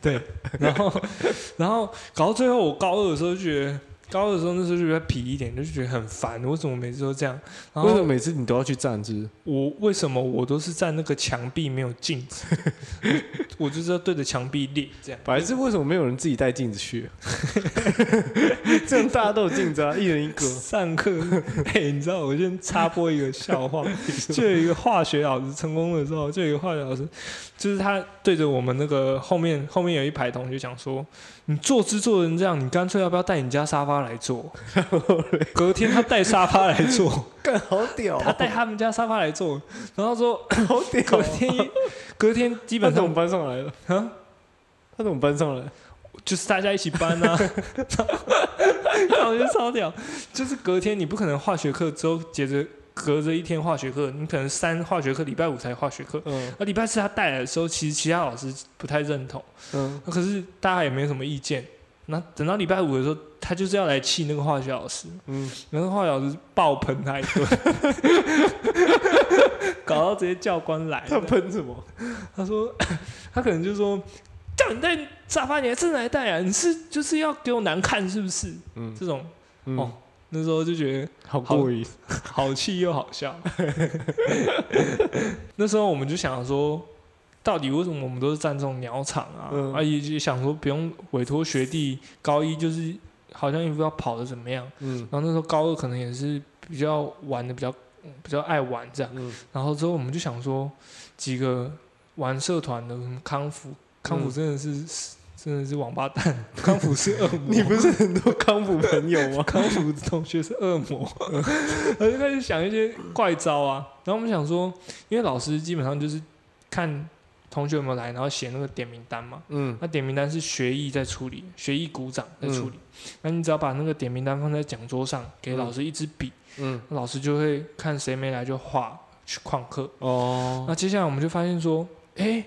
对然后，然后搞到最后，我高二的时候就觉得，高二的时候那时候就比较皮一点，就觉得很烦，为什么每次都这样？然后为什么每次你都要去站姿？我为什么我都是站那个墙壁没有镜子？我就是要对着墙壁练这样。白痴，为什么没有人自己带镜子去？这样大家都有镜子啊，一人一个。上课，嘿、你知道我先插播一个笑话，就有一个化学老师成功的时候，就有一个化学老师，就是他对着我们那个后面后面有一排同学讲说，你坐姿坐成这样，你干脆要不要带你家沙发来坐？隔天他带沙发来坐，干好屌他带他们家沙发来坐，然后说好屌隔天隔天基本上我们搬上来了？啊，他怎么搬上来？就是大家一起搬啊，我觉得超屌，就是隔天你不可能化学课之后接着隔着一天化学课，你可能三化学课，礼拜五才化学课，嗯那礼拜四他带来的时候，其实其他老师不太认同，嗯，可是大家也没什么意见。那等到礼拜五的时候，他就是要来气那个化学老师，嗯，然后化学老师爆喷他一顿，搞到直接教官来了。他喷什么？他说，他可能就说，叫你带沙发，你还真来带啊？你是就是要给我难看是不是？嗯这种嗯哦，那时候就觉得好过瘾。好气又好笑。那时候我们就想说，到底为什么我们都是站这种鸟场啊？嗯啊，也也想说不用委托学弟，高一就是好像也不知道跑的怎么样。嗯然后那时候高二可能也是比较玩的比较比较爱玩这样。嗯然后之后我们就想说，几个玩社团的，什么康复，康复嗯真的是、真的是王八蛋，康复是恶魔。你不是很多康复朋友吗？康复的同学是恶魔，他就开始想一些怪招啊。然后我们想说，因为老师基本上就是看同学有没有来，然后写那个点名单嘛。嗯那点名单是学艺在处理，学艺鼓掌在处理。那你只要把那个点名单放在讲桌上，给老师一支笔，嗯老师就会看谁没来就画去旷课。哦，那接下来我们就发现说，哎、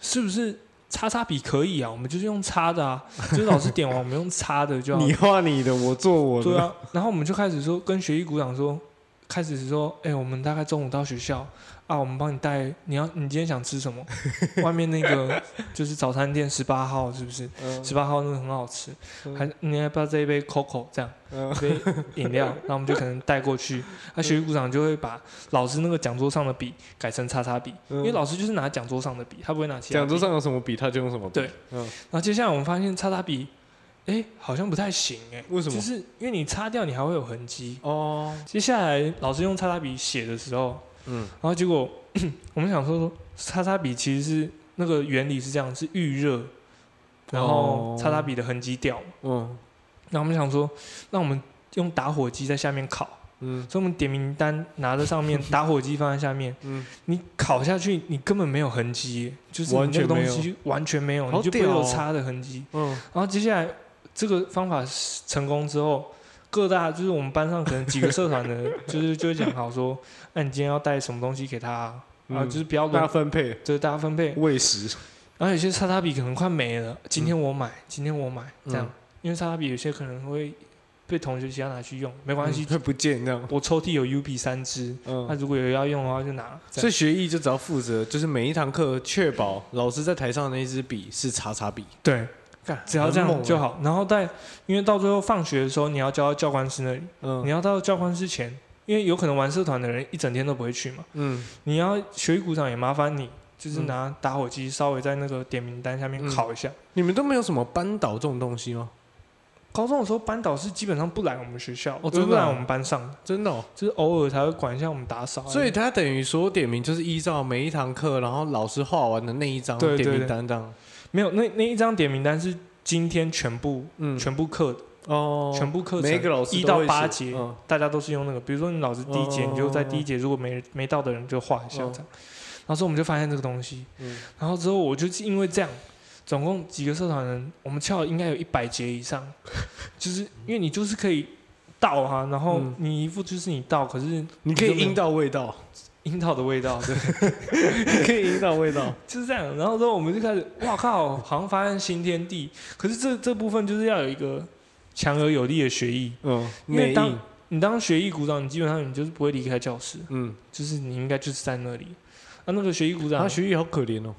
是不是擦擦笔可以啊？我们就是用擦的啊，就是老师点完我们用擦的就好。你画你的，我做我的。对啊，然后我们就开始说跟学艺鼓掌说，开始说，哎、我们大概中午到学校啊，我们帮你带，你要你今天想吃什么？外面那个 就是早餐店十八号是不是？嗯十八号那个很好吃，嗯还你要不要这一杯 Coco 这样？嗯一杯饮料，然后我们就可能带过去。那学习股长就会把老师那个讲桌上的笔改成叉叉笔，因为老师就是拿讲桌上的笔，他不会拿其他笔。讲桌上有什么笔，他就用什么笔。对嗯，然后接下来我们发现叉叉笔，哎，好像不太行哎。为什么就是因为你擦掉，你还会有痕迹。哦，接下来老师用叉叉笔写的时候，嗯。然后结果 我们想说说，叉叉笔其实是那个原理是这样，是预热，然后哦。叉叉笔的痕迹掉嘛。嗯。那我们想说，那我们用打火机在下面烤，嗯。所以我们点名单拿在上面，打火机放在下面，嗯，你烤下去，你根本没有痕迹，就是你那个东西完全没有，你就不会有擦的痕迹。嗯。然后接下来这个方法成功之后，各大就是我们班上可能几个社团的，就是就会讲好说，那你今天要带什么东西给他啊？嗯啊就是不要大家，分配就是大家分配。喂食。然后有些擦擦笔可能快没了，今天我买，今天我买，这样，嗯因为擦擦笔有些可能会被同学其他拿去用，没关系，会不见这样。我抽屉有 U B 三支，嗯那、，如果有要用的话就拿。所以学艺就只要负责，就是每一堂课确保老师在台上的那一支笔是叉叉笔，对，干只要这。样就好。然后在因为到最后放学的时候，你要交到教官室那里，嗯你要到教官室前，因为有可能玩社团的人一整天都不会去嘛，嗯，你要学艺鼓掌也麻烦你。就是嗯拿打火机稍微在那个点名单下面嗯烤一下。你们都没有什么班导这种东西吗？高中的时候，班导是基本上不来我们学校，哦真的啊就不来我们班上，真的哦。就是偶尔才会管一下我们打扫。所以他等于说点名就是依照每一堂课，然后老师画完的那一张点名单这样。没有那那一张点名单是今天全部、嗯，全部课的哦，全部课程每一个老师一到八节，嗯。大家都是用那个。比如说你老师第一节，哦。你就在第一节，如果没没到的人就画一下哦这样。然后之后我们就发现这个东西，嗯。然后之后我就是因为这样，总共几个社团人，我们翘了应该有一百节以上，就是因为你就是可以到啊，然后嗯。你一副就是你到，可是你可以阴到味道，樱桃的味道，对，可以樱桃味道。就是这样。然后之后我们就开始，哇靠，好像发现新天地。可是这这部分就是要有一个强而有力的学艺。嗯，因为当你当学艺鼓掌，你基本上你就是不会离开教室，嗯，就是你应该就是在那里。啊，那个学艺鼓掌他，学艺好可怜哦。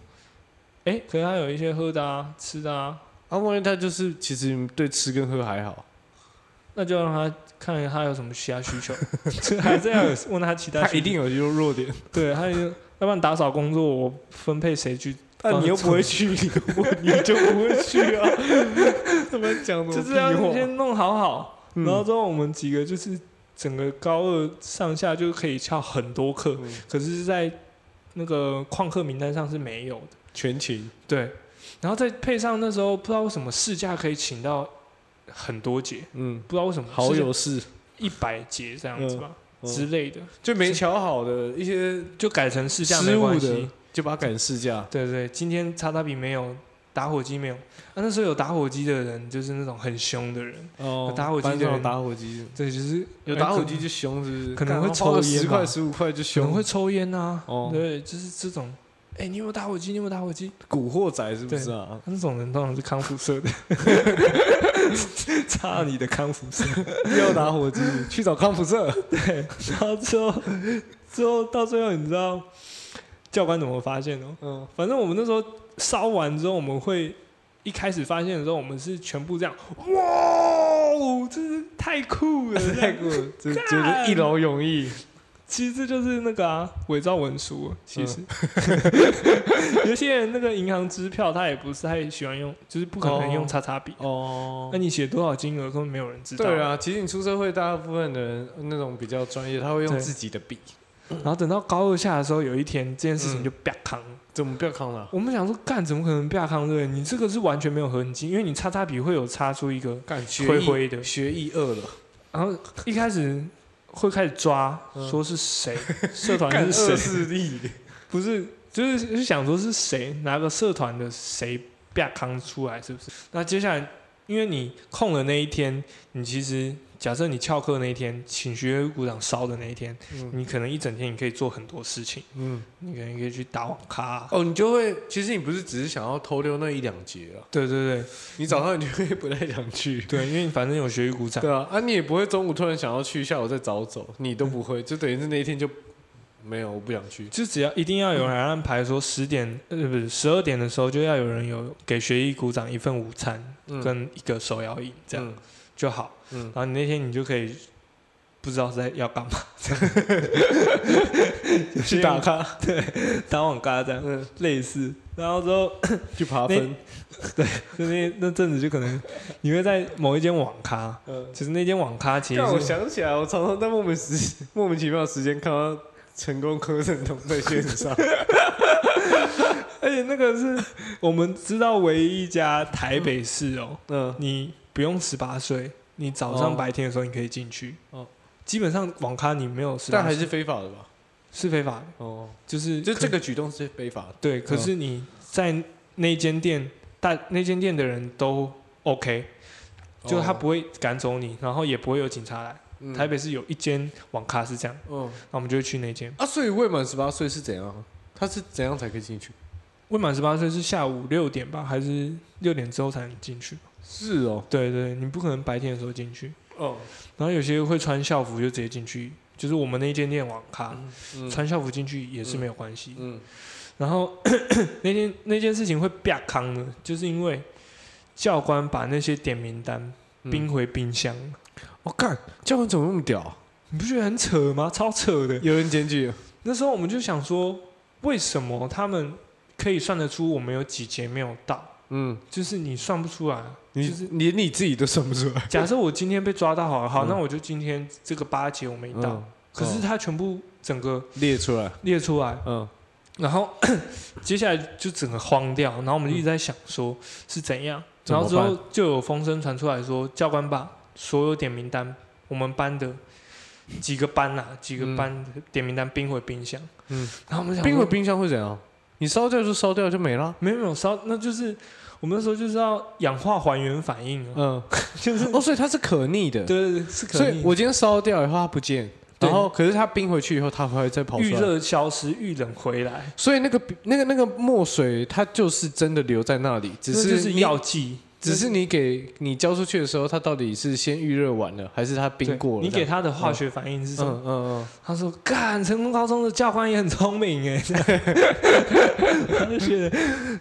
哎，可能他有一些喝的啊、吃的啊，啊，万一他就是其实对吃跟喝还好，那就让他看看他有什么其他需求，这 还是要问他其他需求。他一定有优弱点。对，他就要不然打扫工作我分配谁去？但你又不会去，你你就不会去啊？怎么讲就是要屁话？先弄好好，嗯然后之后我们几个就是整个高二上下就可以翘很多课，嗯可是，在那个旷课名单上是没有的。全勤，对，然后再配上那时候不知道为什么试驾可以请到很多节，嗯，不知道为什么好有是，一百节这样子吧、嗯之类的，就没瞧好的一些就改成试驾失误的没关系。，就把它改成试驾。对对，今天叉叉笔没有，打火机没有。啊，那时候有打火机的人就是那种很凶的人，哦有打火机的人打火机，对，就是有打火机就凶，是不是？可能会抽烟吧十块十五块就可凶，能会抽烟啊，哦对，就是这种。哎、你有没有打火机？你有没有打火机？古惑仔是不是啊？那种人通常是康复社的，差你的康复社。要打火机，去找康复社。对然后之后，之后到最后，你知道教官怎么发现的吗？嗯，反正我们那时候烧完之后，我们会一开始发现的时候，我们是全部这样，哇，哦真是太酷了！太酷了，就觉得一劳永逸。其实这就是那个啊，伪造文书啊。其实、嗯 有些人那个银行支票，他也不是太喜欢用，就是不可能用叉叉笔。哦那你写多少金额，根本没有人知道。对啊，其实你出社会，大部分的人那种比较专业，他会用自己的笔。然后等到高二下的时候，有一天这件事情就啪康。怎么啪康了？我们想说，干怎么可能啪康？对？你这个是完全没有痕迹，因为你叉叉笔会有擦出一个，干学艺灰灰的学艺二了，然后一开始会开始抓，嗯说是谁，社团是谁，势力。不是，就是是想说是谁，哪个社团的谁啪扛出来，是不是？那接下来，因为你空的那一天，你其实假设你翘课那一天，请学会鼓掌烧的那一天，嗯。你可能一整天你可以做很多事情，嗯，你可能可以去打网咖啊、哦，你就会，其实你不是只是想要偷溜那一两节啊，对对对。你早上你就会不太想去。对，因为你反正有学会鼓掌，对啊，啊，你也不会中午突然想要去，下午再早走，你都不会，就等于是那一天就没有，我不想去。就只要一定要有人安排说十点呃不是十二点的时候就要有人有给学艺鼓掌一份午餐嗯。跟一个手摇椅这样嗯。就好，嗯。然后你那天你就可以不知道是在要干嘛，去打卡，对打网咖这样嗯，类似，然后之后 去爬分，对就那那阵子就可能你会在某一间网咖，嗯。其实那间网咖其实但我想起来，我常常在莫名时莫名其妙的时间看到成功柯震东在线上，而且那个是我们知道唯一一家台北市哦，嗯，你不用十八岁，你早上哦白天的时候你可以进去。哦基本上网咖你没有但还是非法的吧？是非法的，哦，就是可就这个举动是非法的。对。可是你在那间店，大那间店的人都 OK，就他不会赶走你，然后也不会有警察来。嗯台北是有一间网咖是这样，嗯那我们就会去那间。啊，所以未满十八岁是怎样？他是怎样才可以进去？未满十八岁是下午六点吧，还是六点之后才能进去？是哦，对对，你不可能白天的时候进去。哦，然后有些会穿校服就直接进去，就是我们那间店网咖，嗯穿校服进去也是没有关系。嗯然后 那件那件事情会啪康呢，就是因为教官把那些点名单冰回冰箱，我干，教官怎么那么屌啊？你不觉得很扯吗？超扯的。有人检举了，那时候我们就想说，为什么他们可以算得出我们有几节没有到？嗯，就是你算不出来，你就是连你自己都算不出来。假设我今天被抓到好了，好，嗯。那我就今天这个八节我没到，嗯，可是他全部整个列出来，列出来，嗯。然后 接下来就整个慌掉，然后我们就一直在想说是怎样，然后之后就有风声传出来说，教官把所有点名单，我们班的几个班啊，几个班的点名单冰回冰箱，嗯，然后我们想说冰回冰箱会怎样？你烧掉就烧掉就没了。没有没有烧，那就是我们那时候就是要氧化还原反应啊，嗯，就是哦，所以它是可逆的。对对对，是可逆所逆以我今天烧掉以后它不见，然后可是它冰回去以后它还会再跑出来。遇热消失，遇冷回来，所以那个那个那个墨水它就是真的留在那里，只这就是你药剂，只是你给你交出去的时候，它到底是先预热完了，还是它冰对过了？你给它的化学反应是什么？嗯嗯他说：“干，成功高中的教官也很聪明哎。”他就觉得，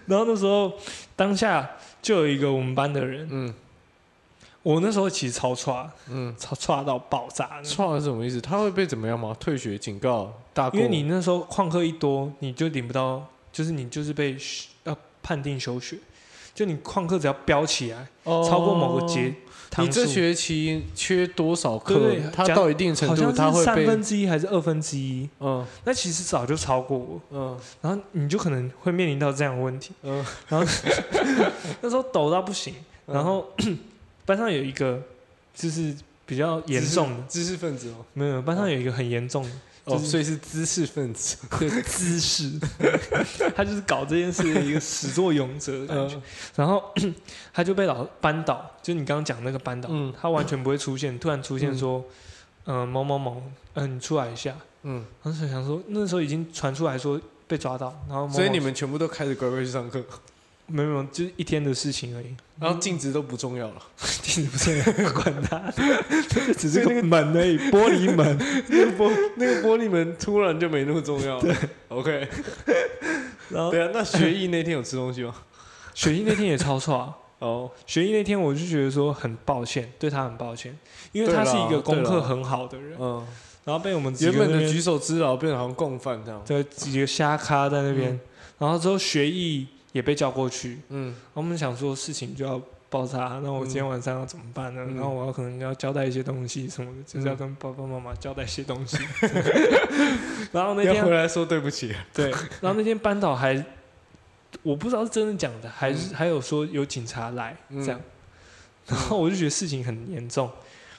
然后那时候当下就有一个我们班的人，嗯我那时候其实超差，嗯超差到爆炸嗯，的，错是什么意思？他会被怎么样吗？退学、警告、大过？因为你那时候旷课一多，你就领不到，就是你就是被要判定休学，就你旷课只要飙起来，哦超过某个节，你这学期缺多少课对对？它到一定程度，他是会三分之一还是二分之一，嗯。那其实早就超过我，嗯。然后你就可能会面临到这样的问题。嗯，然后 那时候抖到不行，嗯。然后 班上有一个就是比较严重的，知识分子哦，没有班上有一个很严重的，哦，就是所以是知识分子。对知识，他就是搞这件事的一个始作俑者的感觉。嗯然后 他就被老扳倒，就你刚刚讲那个扳倒，嗯他完全不会出现，突然出现说，嗯、某某某，嗯、你出来一下。嗯，当时想说，那时候已经传出来说被抓到，然后所以你们全部都开始乖乖去上课，没有没有，就是一天的事情而已。然后镜子都不重要了。镜子不重要管他，这 只是那个门而已，玻璃门。那个玻那个玻璃门突然就没那么重要了。对，OK。然后对啊，那学艺那天有吃东西吗？学艺那天也超错，哦，学艺那天我就觉得说很抱歉，对他很抱歉，因为他是一个功课很好的人，嗯，然后被我们原本的举手之劳变成好像共犯这样。对几个瞎咖在那边，然后之后学艺也被叫过去，嗯。我们想说事情就要爆炸，那我今天晚上要怎么办呢？嗯。然后我要可能要交代一些东西什么的，就是要跟爸爸妈妈交代一些东西。然后那天要回来说对不起。对，然后那天班导还，我不知道是真的讲的，还是、还有说有警察来嗯。这样，然后我就觉得事情很严重，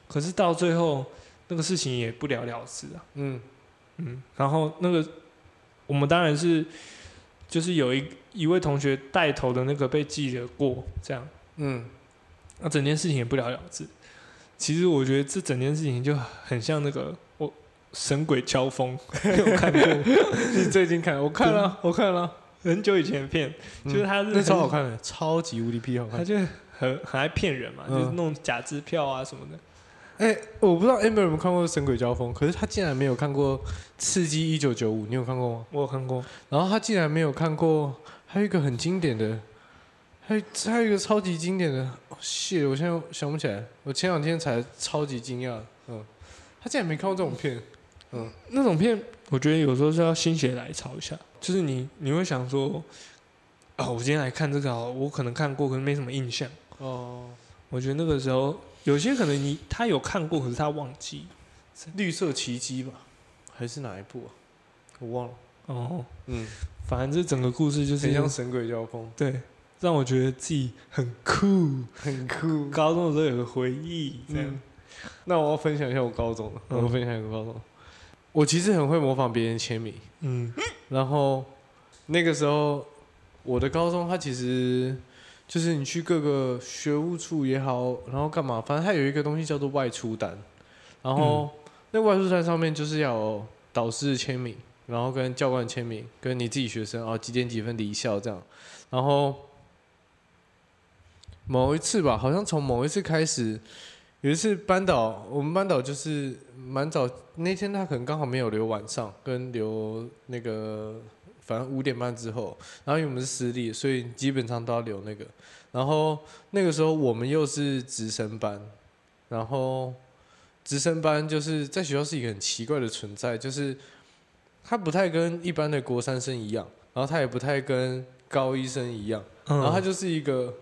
可是到最后那个事情也不了了之啊，嗯。嗯，然后那个我们当然是就是有一一位同学带头的那个被记了过这样，嗯，那整件事情也不了了之。其实我觉得这整件事情就很像那个我神鬼交锋，你有看过？你最近看？我看了，我看了，很久以前的片，就是他是那超好看的，超级无敌屁好看。他就很很爱骗人嘛，嗯就是弄假支票啊什么的。哎，我不知道 Amber 有没有看过《神鬼交锋》，可是他竟然没有看过《刺激一九九五》，你有看过吗？我有看过，然后他竟然没有看过，还有一个很经典的，还有还有一个超级经典的，哦，谢，我现在想不起来，我前两天才超级惊讶，嗯，他竟然没看过这种片，嗯那种片，我觉得有时候是要心血来潮一下，就是你你会想说，啊、我今天来看这个好，我可能看过，可是没什么印象。哦，我觉得那个时候有些可能你他有看过，可是他忘记。绿色奇迹吧，还是哪一部啊？我忘了，哦，嗯，反正这整个故事就是很像神鬼交锋，对，让我觉得自己很酷。很酷。高中的时候有个回忆，这样。嗯，那我要分享一下我高中的，嗯我分享一个高中。我其实很会模仿别人签名，嗯然后那个时候我的高中，它其实就是你去各个学务处也好，然后干嘛，反正它有一个东西叫做外出单，然后那外出单上面就是要有导师的签名，然后跟教官签名，跟你自己学生哦几点几分离校这样，然后某一次吧，好像从某一次开始，有一次班导，我们班导就是蛮早那天，他可能刚好没有留晚上，跟留那个反正五点半之后，然后因为我们是私立，所以基本上都要留那个。然后那个时候我们又是直升班，然后直升班就是在学校是一个很奇怪的存在，就是他不太跟一般的国三生一样，然后他也不太跟高一生一样。嗯然后他就是一个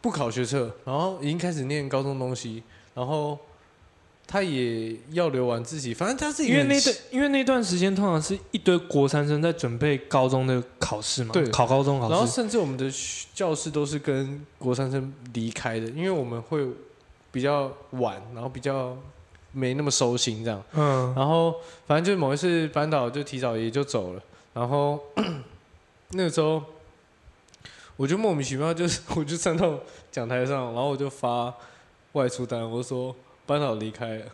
不考学测，然后已经开始念高中东西，然后他也要留完自己，反正他是因为那段因为那段时间通常是一堆国三生在准备高中的考试嘛，对考高中考试然后。甚至我们的教室都是跟国三生离开的，因为我们会比较晚，然后比较没那么收心这样。嗯，然后反正就某一次班导就提早也就走了，然后 那个时候我就莫名其妙就是我就站到讲台上，然后我就发外出单，我说班导离开了，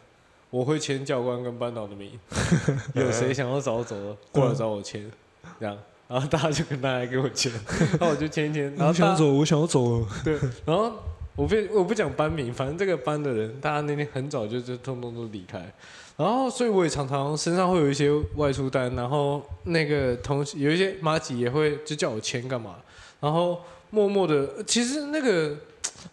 我会签教官跟班导的名，有谁想要早走的过来找我签，这样，然后大家就跟大家给我签，然后我就签一签，然后我想走，我想要走。了。对，然后我不我不讲班名，反正这个班的人，大家那天很早就就通通都离开，然后所以我也常常身上会有一些外出单，然后那个同学有一些马吉也会就叫我签干嘛，然后默默的，其实那个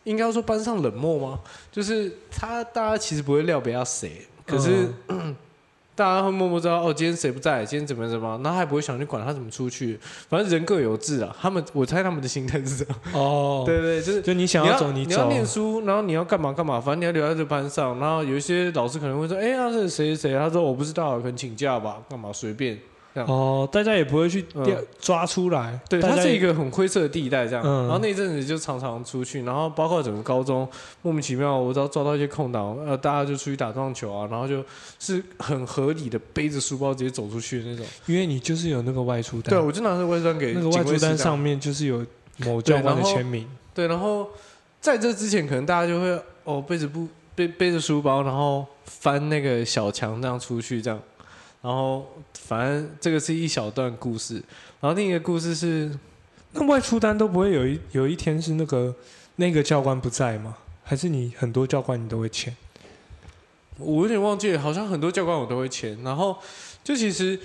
应该说班上冷漠吗？就是他大家其实不会料别要谁，可是、大家会默默知道哦，今天谁不在，今天怎么怎么，然后还不会想去管他怎么出去，反正人各有志啊。他们我猜他们的心态是这样，哦，对对，就是就你想你要走走你要，念书，然后你要干嘛干嘛，反正你要留在这班上。然后有一些老师可能会说：“哎、呀，这是谁谁谁？”他说：“我不知道，可能请假吧，干嘛随便。哦，大家也不会去嗯抓出来。”对，它是一个很灰色的地带，这样。嗯然后那一阵子就常常出去，然后包括整个高中，莫名其妙，我只要抓到一些空档，呃，大家就出去打撞球啊，然后就是很合理的背着书包直接走出去的那种。因为你就是有那个外出单，对，我就拿那个外专给那个外出单上面就是有某教官的签名。对，然后在这之前，可能大家就会哦背着不背背着书包，然后翻那个小墙这样出去这样，然后反正这个是一小段故事，然后另一个故事是那外出单都不会有一有一天是那个那个教官不在吗？还是你很多教官你都会签？我有点忘记了，好像很多教官我都会签，然后就其实。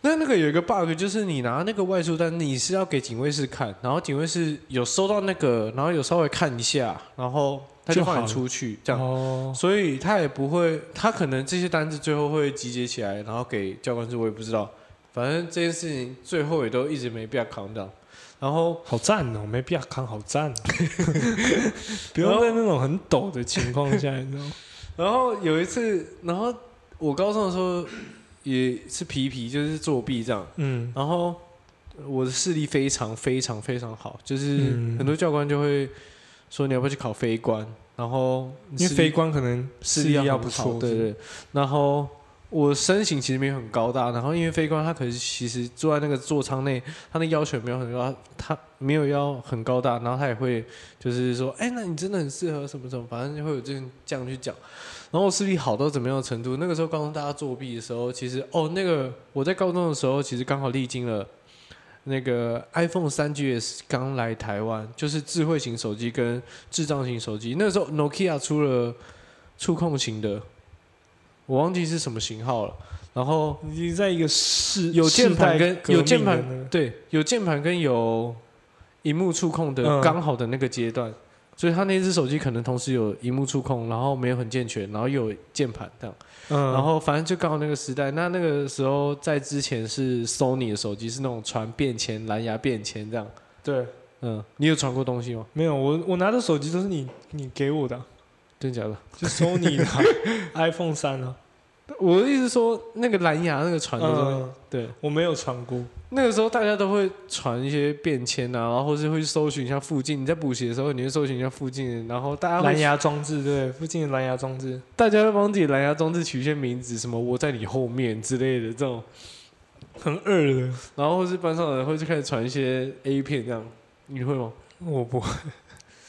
那那个有一个 bug，就是你拿那个外出单，你是要给警卫室看，然后警卫室有收到那个，然后有稍微看一下，然后他就放你出去，这样。哦，所以他也不会，他可能这些单子最后会集结起来，然后给教官说，我也不知道。反正这件事情最后也都一直没必要扛到。然后好赞哦，没必要扛，好赞、哦。不用在那种很陡的情况下，你知道？然后有一次，然后我高中的时候也是皮皮，就是作弊这样。嗯，然后我的视力非常非常非常好，就是嗯很多教官就会说你要不要去考飞官，然后因为飞官可能视视力要不错，对对。然后我身形其实没有很高大，然后因为飞官他可是其实坐在那个座舱内，他的要求也没有很高，他没有要很高大，然后他也会就是说，哎，那你真的很适合什么什么，反正就会有这样这样去讲。然后我视力好到怎么样的程度？那个时候高中大家作弊的时候，其实哦，那个我在高中的时候，其实刚好历经了。那个 iPhone 三 GS 刚来台湾，就是智慧型手机跟智障型手机。那时候 Nokia 出了触控型的，我忘记是什么型号了。然后已经在一个是有键盘跟有键盘对，有键盘跟有荧幕触控的嗯刚好的那个阶段，所以他那只手机可能同时有荧幕触控，然后没有很健全，然后又有键盘这样。嗯，然后反正就刚好那个时代，那那个时候在之前是 Sony 的手机，是那种传便签、蓝牙便签这样。对，嗯，你有传过东西吗？没有我我拿的手机都是你你给我的啊，真假的？就 Sony 的啊 iPhone 三啊，我的意思说，那个蓝牙那个传的东西，嗯，对，我没有传过，那个时候大家都会传一些便签啊，然后或是会去搜寻一下附近。你在补习的时候，你会搜寻一下附近，然后大家蓝，牙装置对，附近的蓝牙装置，大家会帮自己蓝牙装置取一些名字，什么我在你后面之类的这种，很二的，然后或是班上的人会就开始传一些 A 片这样，你会吗？我不会，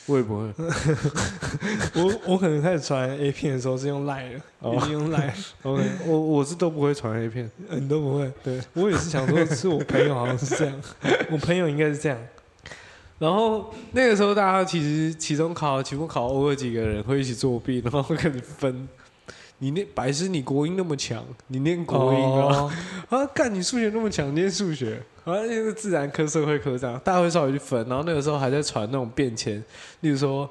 我也不会。我我可能开始传 A 片的时候是用赖的，哦已经用赖，OK，我我是都不会传 A 片。你都不会，对我也是想说，是我朋友好像是这样，我朋友应该是这样，然后那个时候大家其实期中考、期末考，偶尔几个人会一起作弊，然后会开始分。你念白师，你国音那么强，你念国音啊？哦 啊，干你数学那么强，你念数学啊？那个自然科、社会科这样，大家会稍微去分。然后那个时候还在传那种便签，例如说，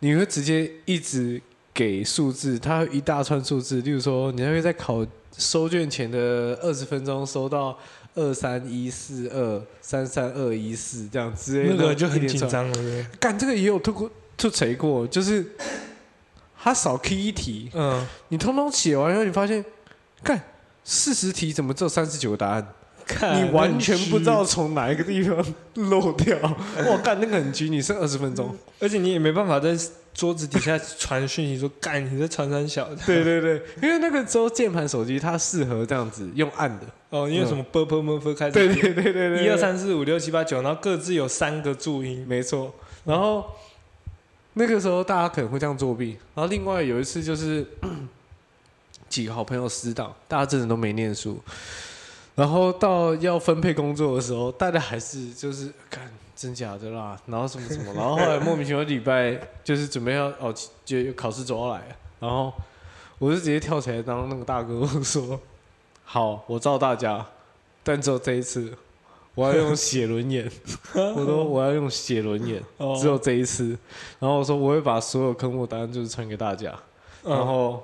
你会直接一直给数字，它会一大串数字。例如说，你还会在考收卷前的二十分钟收到二三一四二三三二一四这样之类的，那个就很。紧张了？干这个也有吐过吐锤过，就是他少 key 一题，嗯，你通通写完以后，你发现，看四十题怎么只有三十九个答案？看你完全不知道，从哪一个地方漏掉。我，干那个很急，你剩二十分钟。而且你也没办法在桌子底下传讯息说干你在传三小的对对对，因为那个时候键盘手机它适合这样子用按的。哦，因为什么 b b m f 开始，对对对对对，一二三四五六七八九，然后各自有三个注音，没错。然后那个时候大家可能会这样作弊。然后另外有一次就是几个好朋友死党，大家真的都没念书。然后到要分配工作的时候，大家还是就是看真假的啦，然后什么什么，然后后来莫名其妙礼拜就是准备要哦，就考试走要来，然后我就直接跳起来当那个大哥，说好，我照大家，但只有这一次，我要用写轮眼，我说我要用写轮眼，哦。只有这一次，然后我说我会把所有科目答案就是传给大家，嗯。然后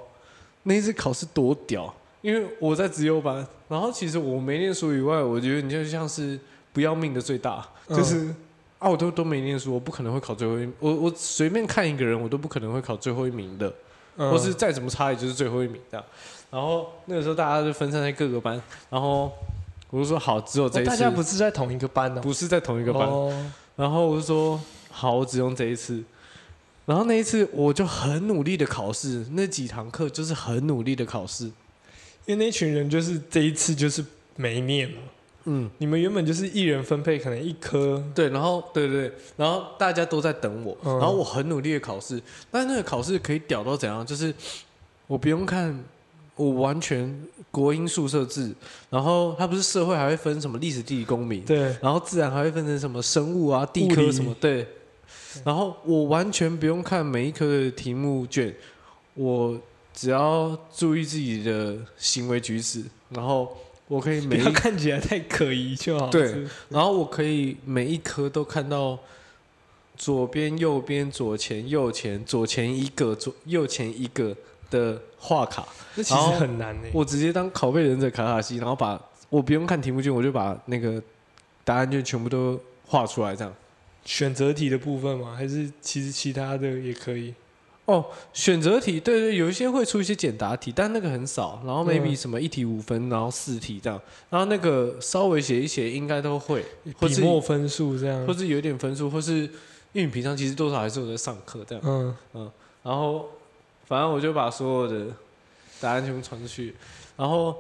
那一次考试多屌，因为我在自由班，然后其实我没念书以外，我觉得你就像是不要命的最大，嗯。就是、啊，我都都没念书，我不可能会考最后一名，我我随便看一个人，我都不可能会考最后一名的，嗯。或是再怎么差也就是最后一名这样。然后那个时候大家就分散在各个班，然后我就说好，只有这一次，哦大家不是在同一个班哦，不是在同一个班，哦。然后我就说好，我只用这一次。然后那一次我就很努力的考试，那几堂课就是很努力的考试。因为那群人就是这一次就是没念嘛，嗯，你们原本就是一人分配可能一科，对，然后对对对，然后大家都在等我，嗯。然后我很努力的考试，但那个考试可以屌到怎样？就是我不用看，我完全国英数设置，然后它不是社会还会分什么历史、地理、公民，对，然后自然还会分成什么生物啊、地科什么，对。然后我完全不用看每一科的题目卷，我只要注意自己的行为举止，然后我可以每一 要看起来太可疑就好。对然后我可以每一科都看到左边、右边、左前、右前、左前一个、左右前一个的画卡。那其实很难欸。我直接当拷贝忍者卡卡西，然后把我不用看题目卷，我就把那个答案卷全部都画出来，这样。选择题的部分吗？还是其实其他的也可以？哦，选择题，对对，有一些会出一些简答题，但那个很少。然后 maybe 嗯什么一题五分，然后四题这样，然后那个稍微写一写，应该都会，或是笔墨分数这样或。是有一点分数，或是因为你平常其实多少还是有在上课这样。嗯嗯，然后反正我就把所有的答案全部传出去，然后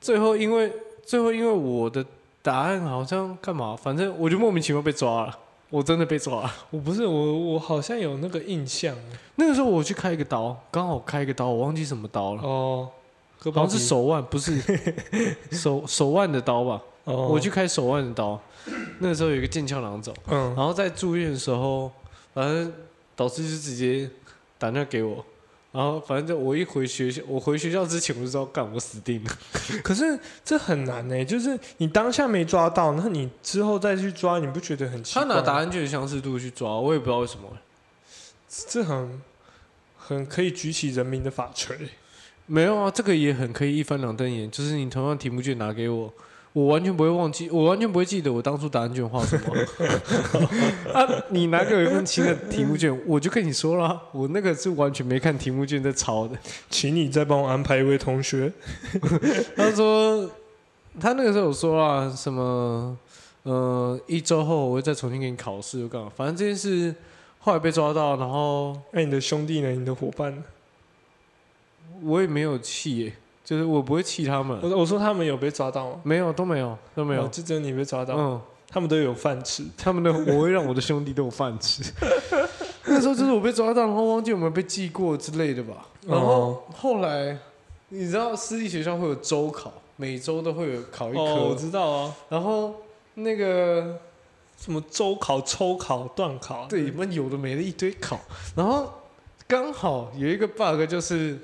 最后因为最后因为我的答案好像干嘛，反正我就莫名其妙被抓了，我真的被抓了。我不是我，我好像有那个印象那个时候我去开一个刀，刚好开一个刀，我忘记什么刀了，哦。割好像是手腕，不是 手手腕的刀吧？哦，我去开手腕的刀，那个时候有一个剑鞘囊肿。嗯，然后在住院的时候，反正导师就直接打电话给我，然后反正就我一回学校，我回学校之前我就知道，干我死定了。可是这很难呢，就是你当下没抓到，那你之后再去抓，你不觉得很奇怪？他拿答案卷相似度去抓，我也不知道为什么。这很很可以举起人民的法锤。没有啊，这个也很可以一翻两瞪眼，就是你同样题目卷拿给我。我完全不会忘记，我完全不会记得我当初答案卷画什么。啊，你拿给我一份新的题目卷，我就跟你说了，我那个是完全没看题目卷在抄的。请你再帮我安排一位同学。他说他那个时候有说啊，什么呃一周后我会再重新给你考试，又干嘛？反正这件事后来被抓到，然后哎你的兄弟呢？你的伙伴呢？我也没有气耶，就是我不会气他们，我我说他们有被抓到吗？没有都没有都没有哦，就只有你被抓到，嗯，他们都有饭吃。他们的我会让我的兄弟都有饭吃。那时候就是我被抓到，然后忘记有没有被记过之类的吧。然后哦后来你知道私立学校会有周考，每周都会有考一科。哦，我知道啊。然后那个什么周考、抽考、段考，对，你们有的没的一堆考，然后刚好有一个 bug 就是，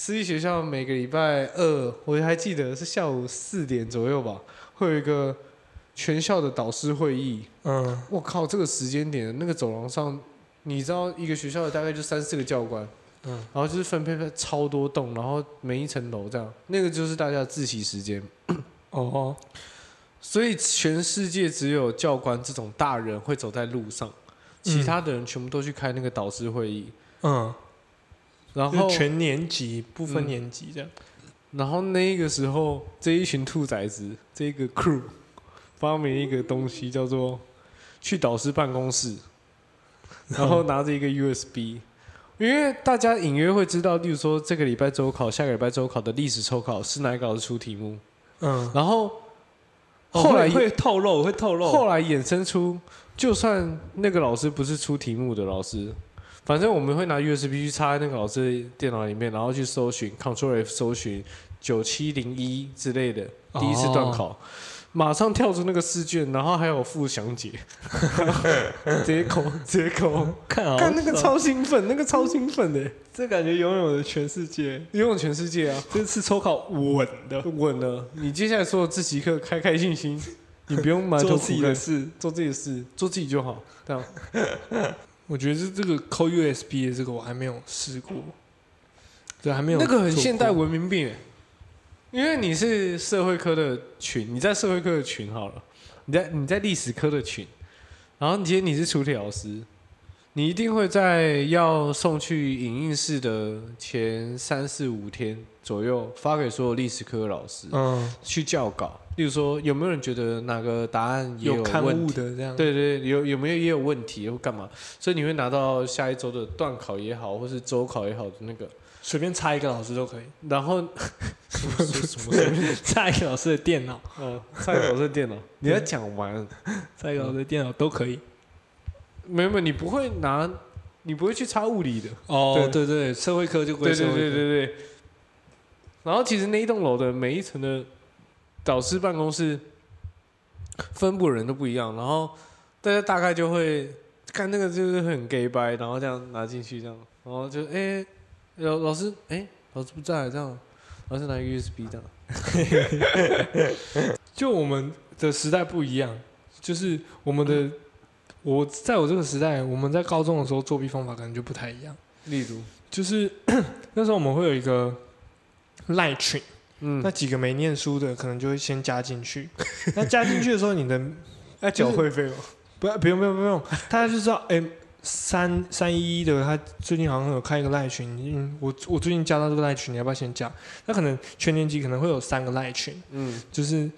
私立学校每个礼拜二，我还记得是下午四点左右吧，会有一个全校的导师会议。嗯我靠，这个时间点，那个走廊上，你知道一个学校的大概就三四个教官，嗯，然后就是分配在超多栋，然后每一层楼这样，那个就是大家的自习时间。哦，所以全世界只有教官这种大人会走在路上，其他的人全部都去开那个导师会议。嗯，然后，全年级不分嗯。年级这样，然后那个时候，这一群兔崽子，这个 crew 发明一个东西叫做去导师办公室，然后拿着一个 USB。因为大家隐约会知道，例如说这个礼拜周考、下个礼拜周考的历史抽考是哪一个老师出题目，嗯，然后哦后来会会透露，会透露，后来衍生出，就算那个老师不是出题目的老师，反正我们会拿 USB 去插在那个老师的电脑里面，然后去搜寻 Control F 搜寻九七零一之类的第一次段考，马上跳出那个试卷，然后还有附详解，直接扣直接扣，看啊，看那个超兴奋，那个超兴奋的，这感觉拥有了全世界，拥有全世界啊！这次抽考稳的，稳了，你接下来所有自习课开开心心，你不用埋头做自己苦，的事。做自己的事，做自己就好，这样。我觉得这这个抠 USB 的这个我还没有试过，对，还没有那个很做现代文明病欸，因为你是社会科的群，你在社会科的群好了，你在你在历史科的群，然后今天你是出题老师，你一定会在要送去影印室的前三四五天左右发给所有历史科的老师、嗯去校稿。例如说，有没有人觉得哪个答案也有刊问题？物的这样，对对，有有没有也有问题或干嘛？所以你会拿到下一周的段考也好，或是周考也好的那个，随便插一个老师都可以，然后什么什么插一个老师的电脑，嗯，蔡老师的电脑，你要讲完，插一个老师的电脑都可以。没有没有，你不会拿，你不会去插物理的，哦，对对对，社会科就归对对社会科，对对对。然后其实那一栋楼的每一层的导师办公室分布的人都不一样，然后大家大概就会看那个就是很 gay 掰，然后这样拿进去这样，然后就哎、老老师哎、老师不在这样，老师拿一个 USB 这样，就我们的时代不一样，就是我们的，我在我这个时代，我们在高中的时候作弊方法可能就不太一样，例如就是 那时候我们会有一个赖群。嗯那，几个没念书的，可能就会先加进去。那加进去的时候，你的要缴会费吗？不要不用不用不用，大家就知道，哎、三三一一的，他最近好像有开一个赖群，嗯，我我最近加到这个赖群，你要不要先加？那可能全年级可能会有三个赖群，嗯，就是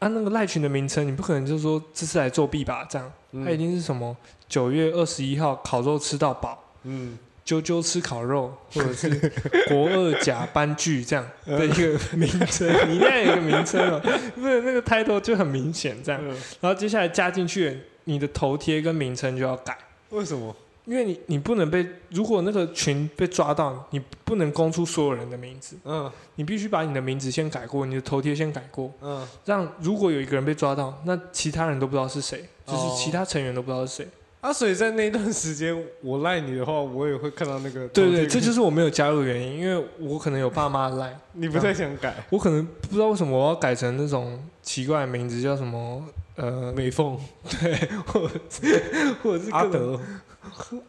按那个赖群的名称，你不可能就说这是来作弊吧，这样，嗯它一定是什么九月二十一号烤肉吃到饱。嗯，啾啾吃烤肉，或者是 国二甲班剧这样的一个名称，你一定要有一个名称哦，不然那个 title 就很明显这样。嗯。然后接下来加进去，你的头贴跟名称就要改，为什么？因为你你不能被，如果那个群被抓到，你不能公出所有人的名字，嗯。你必须把你的名字先改过，你的头贴先改过，嗯，让如果有一个人被抓到，那其他人都不知道是谁，就是哦。其他成员都不知道是谁。啊，所以在那段时间我赖你的话，我也会看到那个。对对，这就是我没有加入的原因，因为我可能有爸妈赖。你不太想改。我可能不知道为什么我要改成那种奇怪的名字，叫什么呃，美凤、对，或者或者是阿，德，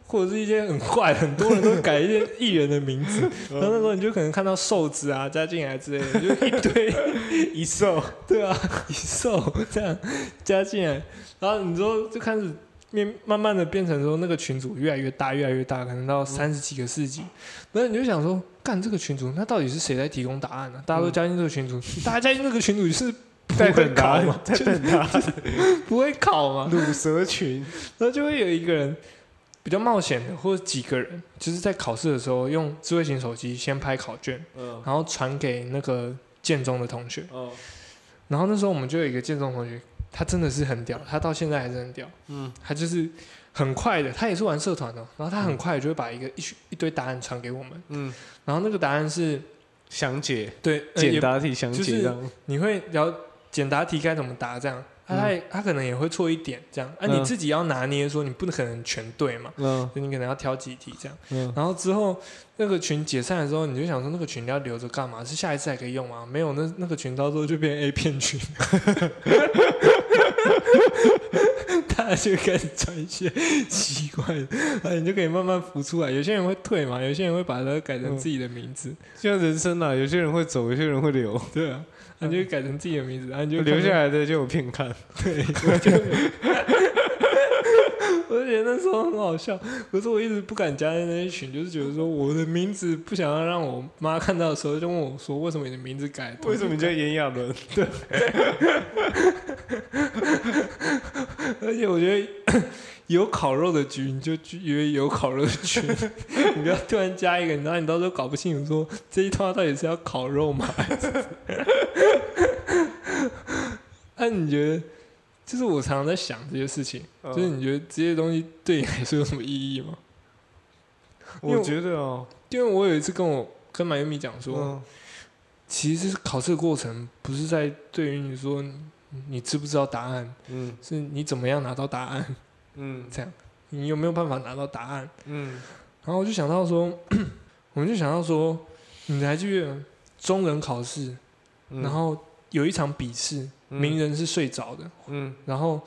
或者是一些很怪，很多人都改一些艺人的名字，然后那时候你就可能看到瘦子啊加进来之类的，就一堆 一瘦，对啊，一瘦这样加进来，然后你说就开始面慢慢的变成说那个群组越来越大，越来越大，可能到三十几个、四十几，然后你就想说，干这个群组，那到底是谁在提供答案呢、大家都加进这个群组，大家加进这个群组就是不 在会等他考嘛，，在等他。不会考嘛，乳蛇群，然后就会有一个人比较冒险的，或者几个人，就是在考试的时候用智慧型手机先拍考卷，嗯。然后传给那个建中的同学。嗯，然后那时候我们就有一个建中同学，他真的是很屌，他到现在还是很屌。嗯他就是很快的，他也是玩社团的，然后他很快就会把一个一群一堆答案传给我们，嗯，然后那个答案是详解，对呃简答题详就是解这样。你会聊简答题该怎么答这样，啊，他也他可能也会错一点这样，啊，嗯你自己要拿捏说你不可能全对嘛，嗯所以你可能要挑几题这样。嗯然后之后那个群解散的时候，你就想说那个群要留着干嘛？是下一次还可以用吗？没有，那那个群到时候就变 A 片群，大家就开始转一些奇怪的，啊，你就可以慢慢浮出来。有些人会退嘛，有些人会把它改成自己的名字，就像人生啊，有些人会走，有些人会留，对啊，那你就改成自己的名字，然后你就留下来。的就有片看。对，我就那时候很好笑，可是我一直不敢加在那些群，就是觉得说我的名字不想要让我妈看到的时候，就问我说为什么你的名字改？为什么你叫炎亚纶？对而且我觉得 有烤肉的局，你就以为有烤肉的群，你不要突然加一个，然后你到时候搞不清楚说这一套到底是要烤肉吗？那、你觉得，就是我常常在想这些事情，嗯。就是你觉得这些东西对你来说有什么意义吗？我觉得哦，因为我有一次跟我跟马优米讲说，嗯。其实考试的过程不是在对于你说你你知不知道答案，嗯。是你怎么样拿到答案，嗯。这样你有没有办法拿到答案？嗯。然后我就想到说，我们就想到说，你还记得中人考试，嗯，然后有一场笔试，嗯名人是睡着的，嗯。然后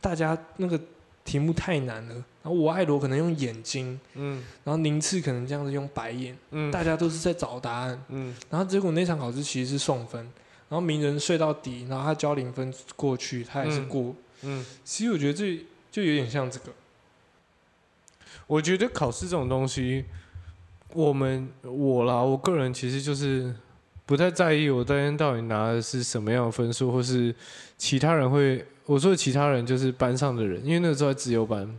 大家那个题目太难了，然后我爱罗可能用眼睛，嗯。然后宁次可能这样子用白眼，嗯。大家都是在找答案，嗯。然后结果那场考试其实是送分，然后名人睡到底，然后他交零分过去，他也是嗯。过。嗯，其实我觉得这就有点像这个，我觉得考试这种东西，我们我啦，我个人其实就是不太在意我当天到底拿的是什么样的分数，或是其他人会我说的其他人就是班上的人，因为那个时候在自由班，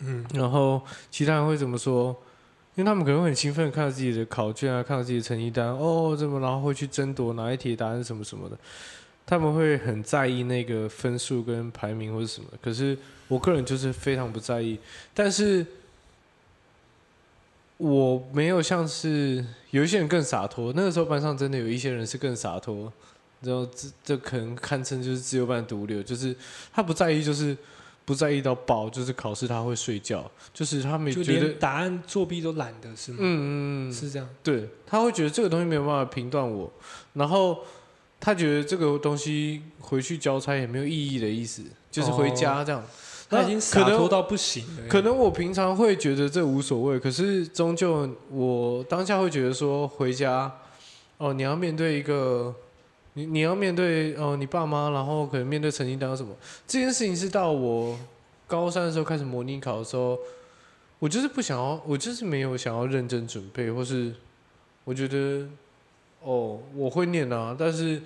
嗯然后其他人会怎么说？因为他们可能会很兴奋看到自己的考卷啊，看到自己的成绩单，哦，怎么，然后会去争夺哪一题答案什么什么的，他们会很在意那个分数跟排名或者什么的。可是我个人就是非常不在意，但是我没有像是有一些人更洒脱，那个时候班上真的有一些人是更洒脱，然后这这可能堪称就是自由班毒瘤，就是他不在意，就是不在意到爆，就是考试他会睡觉，就是他们就觉得答案作弊都懒得是吗？嗯嗯嗯，是这样。对，他会觉得这个东西没有办法评断我，然后他觉得这个东西回去交差也没有意义的意思，就是回家这样。他已经可能洒脱到不行了。可能我平常会觉得这无所谓，可是终究我当下会觉得说回家，哦，你要面对一个，你你要面对哦你爸妈，然后可能面对成绩单什么，这件事情是到我高三的时候开始模拟考的时候，我就是不想要，我就是没有想要认真准备，或是我觉得哦我会念啊，但是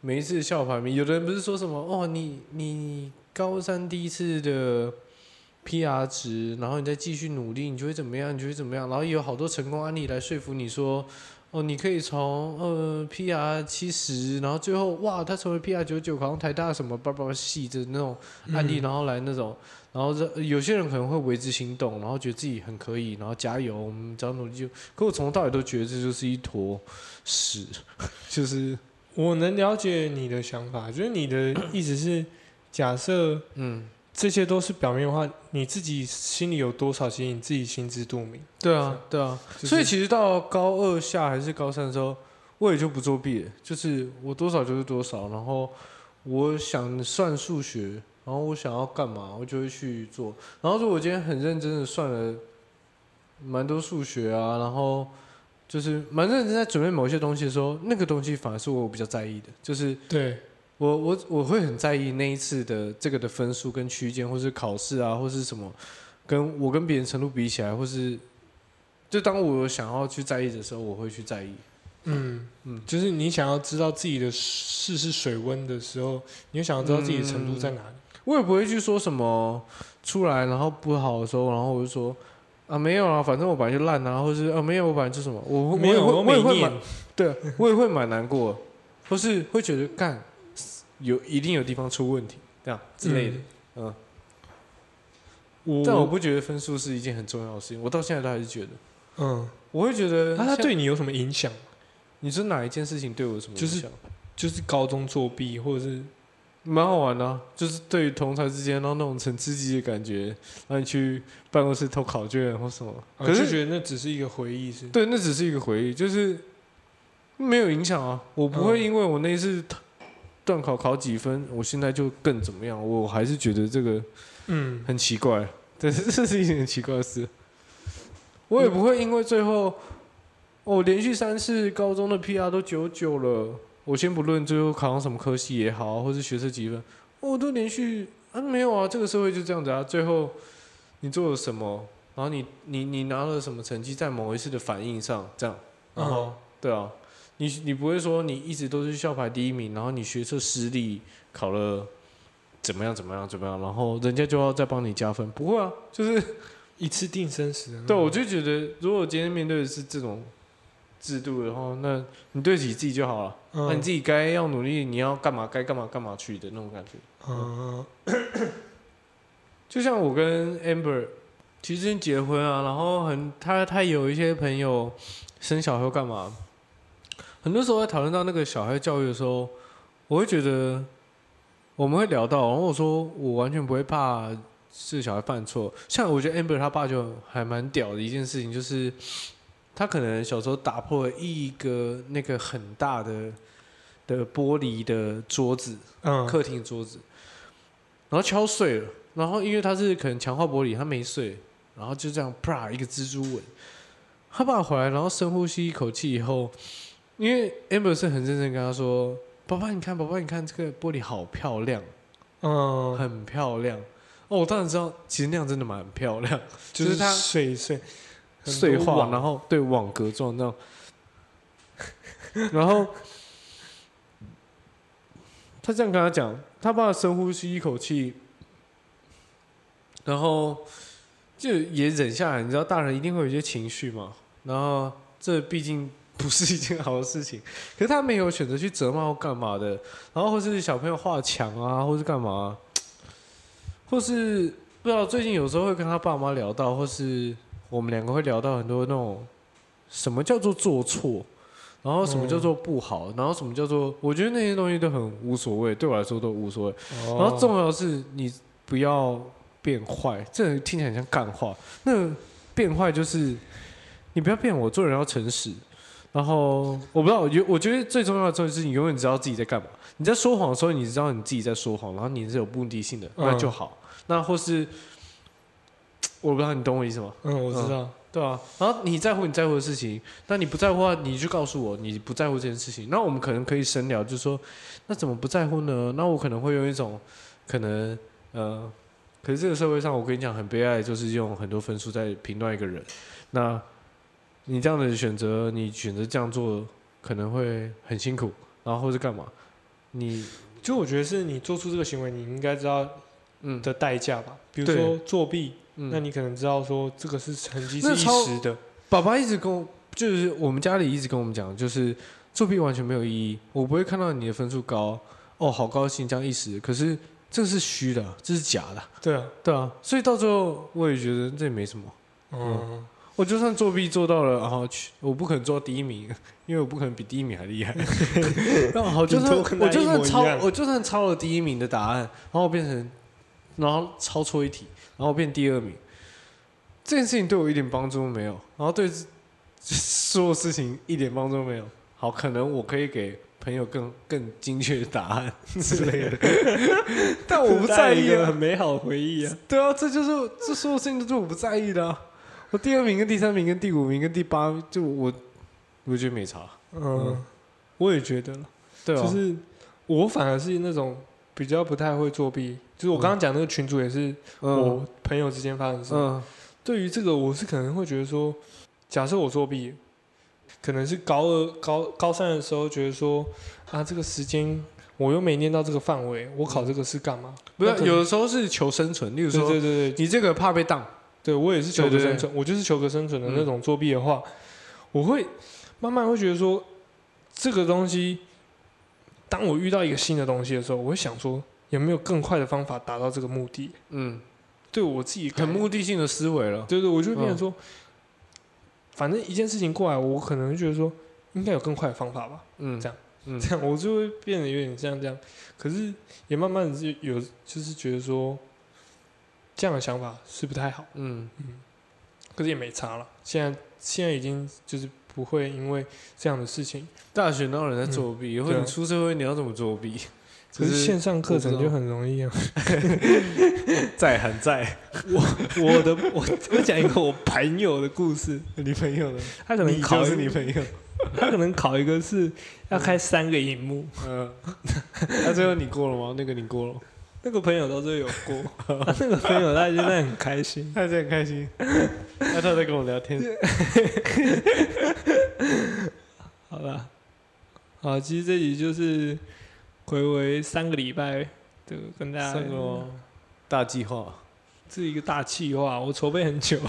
每一次校排名，有的人不是说什么哦你你高三第一次的 PR 值，然后你再继续努力，你就会怎么样？你就会怎么样？然后也有好多成功案例来说服你说，哦，你可以从呃 PR 七十，然后最后哇，他成为 PR 九九，考上台大什么叭叭叭系的那种案例，嗯然后来那种，然后这有些人可能会为之心动，然后觉得自己很可以，然后加油，我们只要努力就。可我从头到尾都觉得这就是一坨屎，就是我能了解你的想法，就是你的意思是，假设嗯，这些都是表面的话，你自己心里有多少，其实你自己心知肚明。对啊，对啊。就是所以其实到高二下还是高三的时候，我也就不作弊了，就是我多少就是多少，然后我想算数学，然后我想要干嘛，我就会去做。然后如果我今天很认真的算了蛮多数学啊，然后就是蛮认真在准备某些东西的时候，那个东西反而是我比较在意的，就是对，我我我会很在意那一次的这个的分数跟区间，或是考试啊，或是什么，跟我跟别人程度比起来，或是就当我有想要去在意的时候，我会去在意。嗯嗯就是你想要知道自己的试试水温的时候，你就想要知道自己的程度在哪里。我也不会去说什么出来然后不好的时候，然后我就说啊没有啊，反正我本来就烂啊，或是啊没有我本来就什么，我会没有，我也会我也会蛮。对，我也会蛮难过，或是会觉得干有一定有地方出问题这样之类的。嗯，我但我不觉得分数是一件很重要的事情，我到现在都还是觉得，嗯，我会觉得那他对你有什么影响？你说哪一件事情对我有什么影响？就是高中作弊，或者是蛮好玩的啊、就是对于同才之间，然后那种很刺激的感觉，让你去办公室偷考卷或什么。可是觉得那只是一个回忆是，对，那只是一个回忆，就是没有影响啊。我不会嗯因为我那一次段考考几分，我现在就更怎么样。我还是觉得这个嗯，很奇怪，但是，这是一件很奇怪的事。我也不会因为最后我、连续三次高中的 PR 都九九了，我先不论最后考上什么科系也好，或是学测几分，我都连续啊没有啊，这个社会就这样子啊。最后你做了什么，然后你你你拿了什么成绩，在某一次的反应上这样，然后、嗯对啊，你你不会说你一直都是校排第一名，然后你学测失利考了怎么样怎么样怎么样，然后人家就要再帮你加分，不会啊，就是 一次定生死。对我就觉得，如果今天面对的是这种制度的话，那你对得起自己就好了，嗯，那你自己该要努力，你要干嘛该干嘛干嘛去的那种感觉。嗯，就像我跟 Amber 其实结婚啊，然后很他他有一些朋友生小孩干嘛，很多时候在讨论到那个小孩教育的时候，我会觉得我们会聊到，然后我说我完全不会怕是小孩犯错，像我觉得 Amber 他爸就还蛮屌的一件事情，就是他可能小时候打破了一个那个很大的的玻璃的桌子，嗯，客厅桌子，然后敲碎了，然后因为他是可能强化玻璃，他没碎，然后就这样啪一个蜘蛛纹。他爸回来，然后深呼吸一口气以后，因为 Amber 是很认真跟他说：“爸爸，你看，爸爸，你看这个玻璃好漂亮，嗯，很漂亮。”哦，我当然知道，其实那样真的蛮漂亮，就 就是是它碎碎碎化，然后后对网格状那样，然后他这样跟他讲，他爸深呼吸一口气，然后就也忍下来。你知道，大人一定会有一些情绪嘛，然后这毕竟不是一件好的事情，可是他没有选择去责骂或干嘛的，然后或是小朋友画墙啊，或是干嘛，或是不知道最近有时候会跟他爸妈聊到，或是我们两个会聊到很多那种什么叫做做错，然后什么叫做不好，然后什么叫做，我觉得那些东西都很无所谓，对我来说都无所谓。然然后重要的是你不要变坏，这听起来很像干话。那变坏就是你不要变我，做人要诚实。然后我不知道，我觉我觉得最重要的就是你永远知道自己在干嘛。你在说谎的时候，你知道你自己在说谎，然后你是有目的性的，那就好。那或是我不知道你懂我意思吗？嗯，我知道，对啊，然后你在乎你在乎的事情，那你不在乎的话，你就告诉我你不在乎这件事情。那我们可能可以深聊，就是说，那怎么不在乎呢？那我可能会用一种可能呃，可是这个社会上，我跟你讲很悲哀，就是用很多分数在评断一个人。那你这样的选择，你选择这样做，可能会很辛苦，然后或是干嘛？你就我觉得是你做出这个行为，你应该知道嗯的代价吧。比如说作弊，嗯，那你可能知道说这个是成绩是一时的，爸爸一直跟我，就是我们家里一直跟我们讲，就是作弊完全没有意义。我不会看到你的分数高，哦，好高兴这样一时，可是这是虚的，这是假的，对啊，对啊。所以到最后，我也觉得这也没什么。嗯，我就算作弊做到了，然后去，我不可能做到第一名，因为我不可能比第一名还厉害。然后好，就算我就算抄，我就算抄了第一名的答案，然后变成，然后抄错一题，然后变第二名，这件事情对我一点帮助都没有，然后对 所有事情一点帮助都没有。好，可能我可以给朋友更更精确的答案 之类的，但我不在意很。美好的回忆啊。对啊，这就是这所有事情都是我不在意的、啊。我第二名、跟第三名、跟第五名、跟第八，就我我觉得没差。嗯，我也觉得了，对啊，就是我反而是那种比较不太会作弊，就是我刚刚讲那个群主也是嗯。我朋友之间发生的事。嗯。对于这个，我是可能会觉得说，假设我作弊，可能是高二、高高三的时候觉得说，啊，这个时间我又没念到这个范围，我考这个是干嘛？不是有的时候是求生存，例如说对对对，你这个怕被当，对我也是求生存，我就是求个生存的嗯那种作弊的话，我会慢慢会觉得说，这个东西，当我遇到一个新的东西的时候，我会想说，有没有更快的方法达到这个目的？嗯，对我自己很目的性的思维了。对对，我就会变成嗯说，反正一件事情过来，我可能会觉得说，应该有更快的方法吧。嗯这样嗯这样我就会变得有点像这样。可是也慢慢有，就是觉得说这样的想法是不太好，嗯嗯可是也没差了。现在现在已经就是不会因为这样的事情，大学哪有人在作弊？或者对啊你出社会你要怎么作弊？可是线上课程就很容易啊。在很在我我的我我讲一个我朋友的故事，你朋友的？他可能考是你朋友。他可能考一个是要开三个荧幕，嗯，那最后你过了吗？那个你过了，那个朋友到最后有过，他 那个朋友他现在很开心。他现在很开心。那他在跟我聊天。好了，好，其实这集就是回回三个礼拜的跟大家三个哦大计划。是一个大计划，我筹备很久。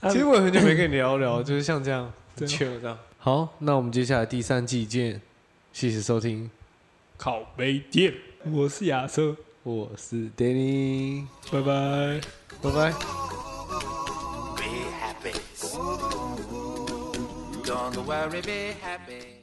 啊其实我也很久没跟你聊聊，就是像这样对啊 chill 这样。好，那我们接下来第三季见，谢谢收听，烤杯店，我是亚瑟，我是 Danny，拜拜。拜拜。Be happy. Don't worry, be happy.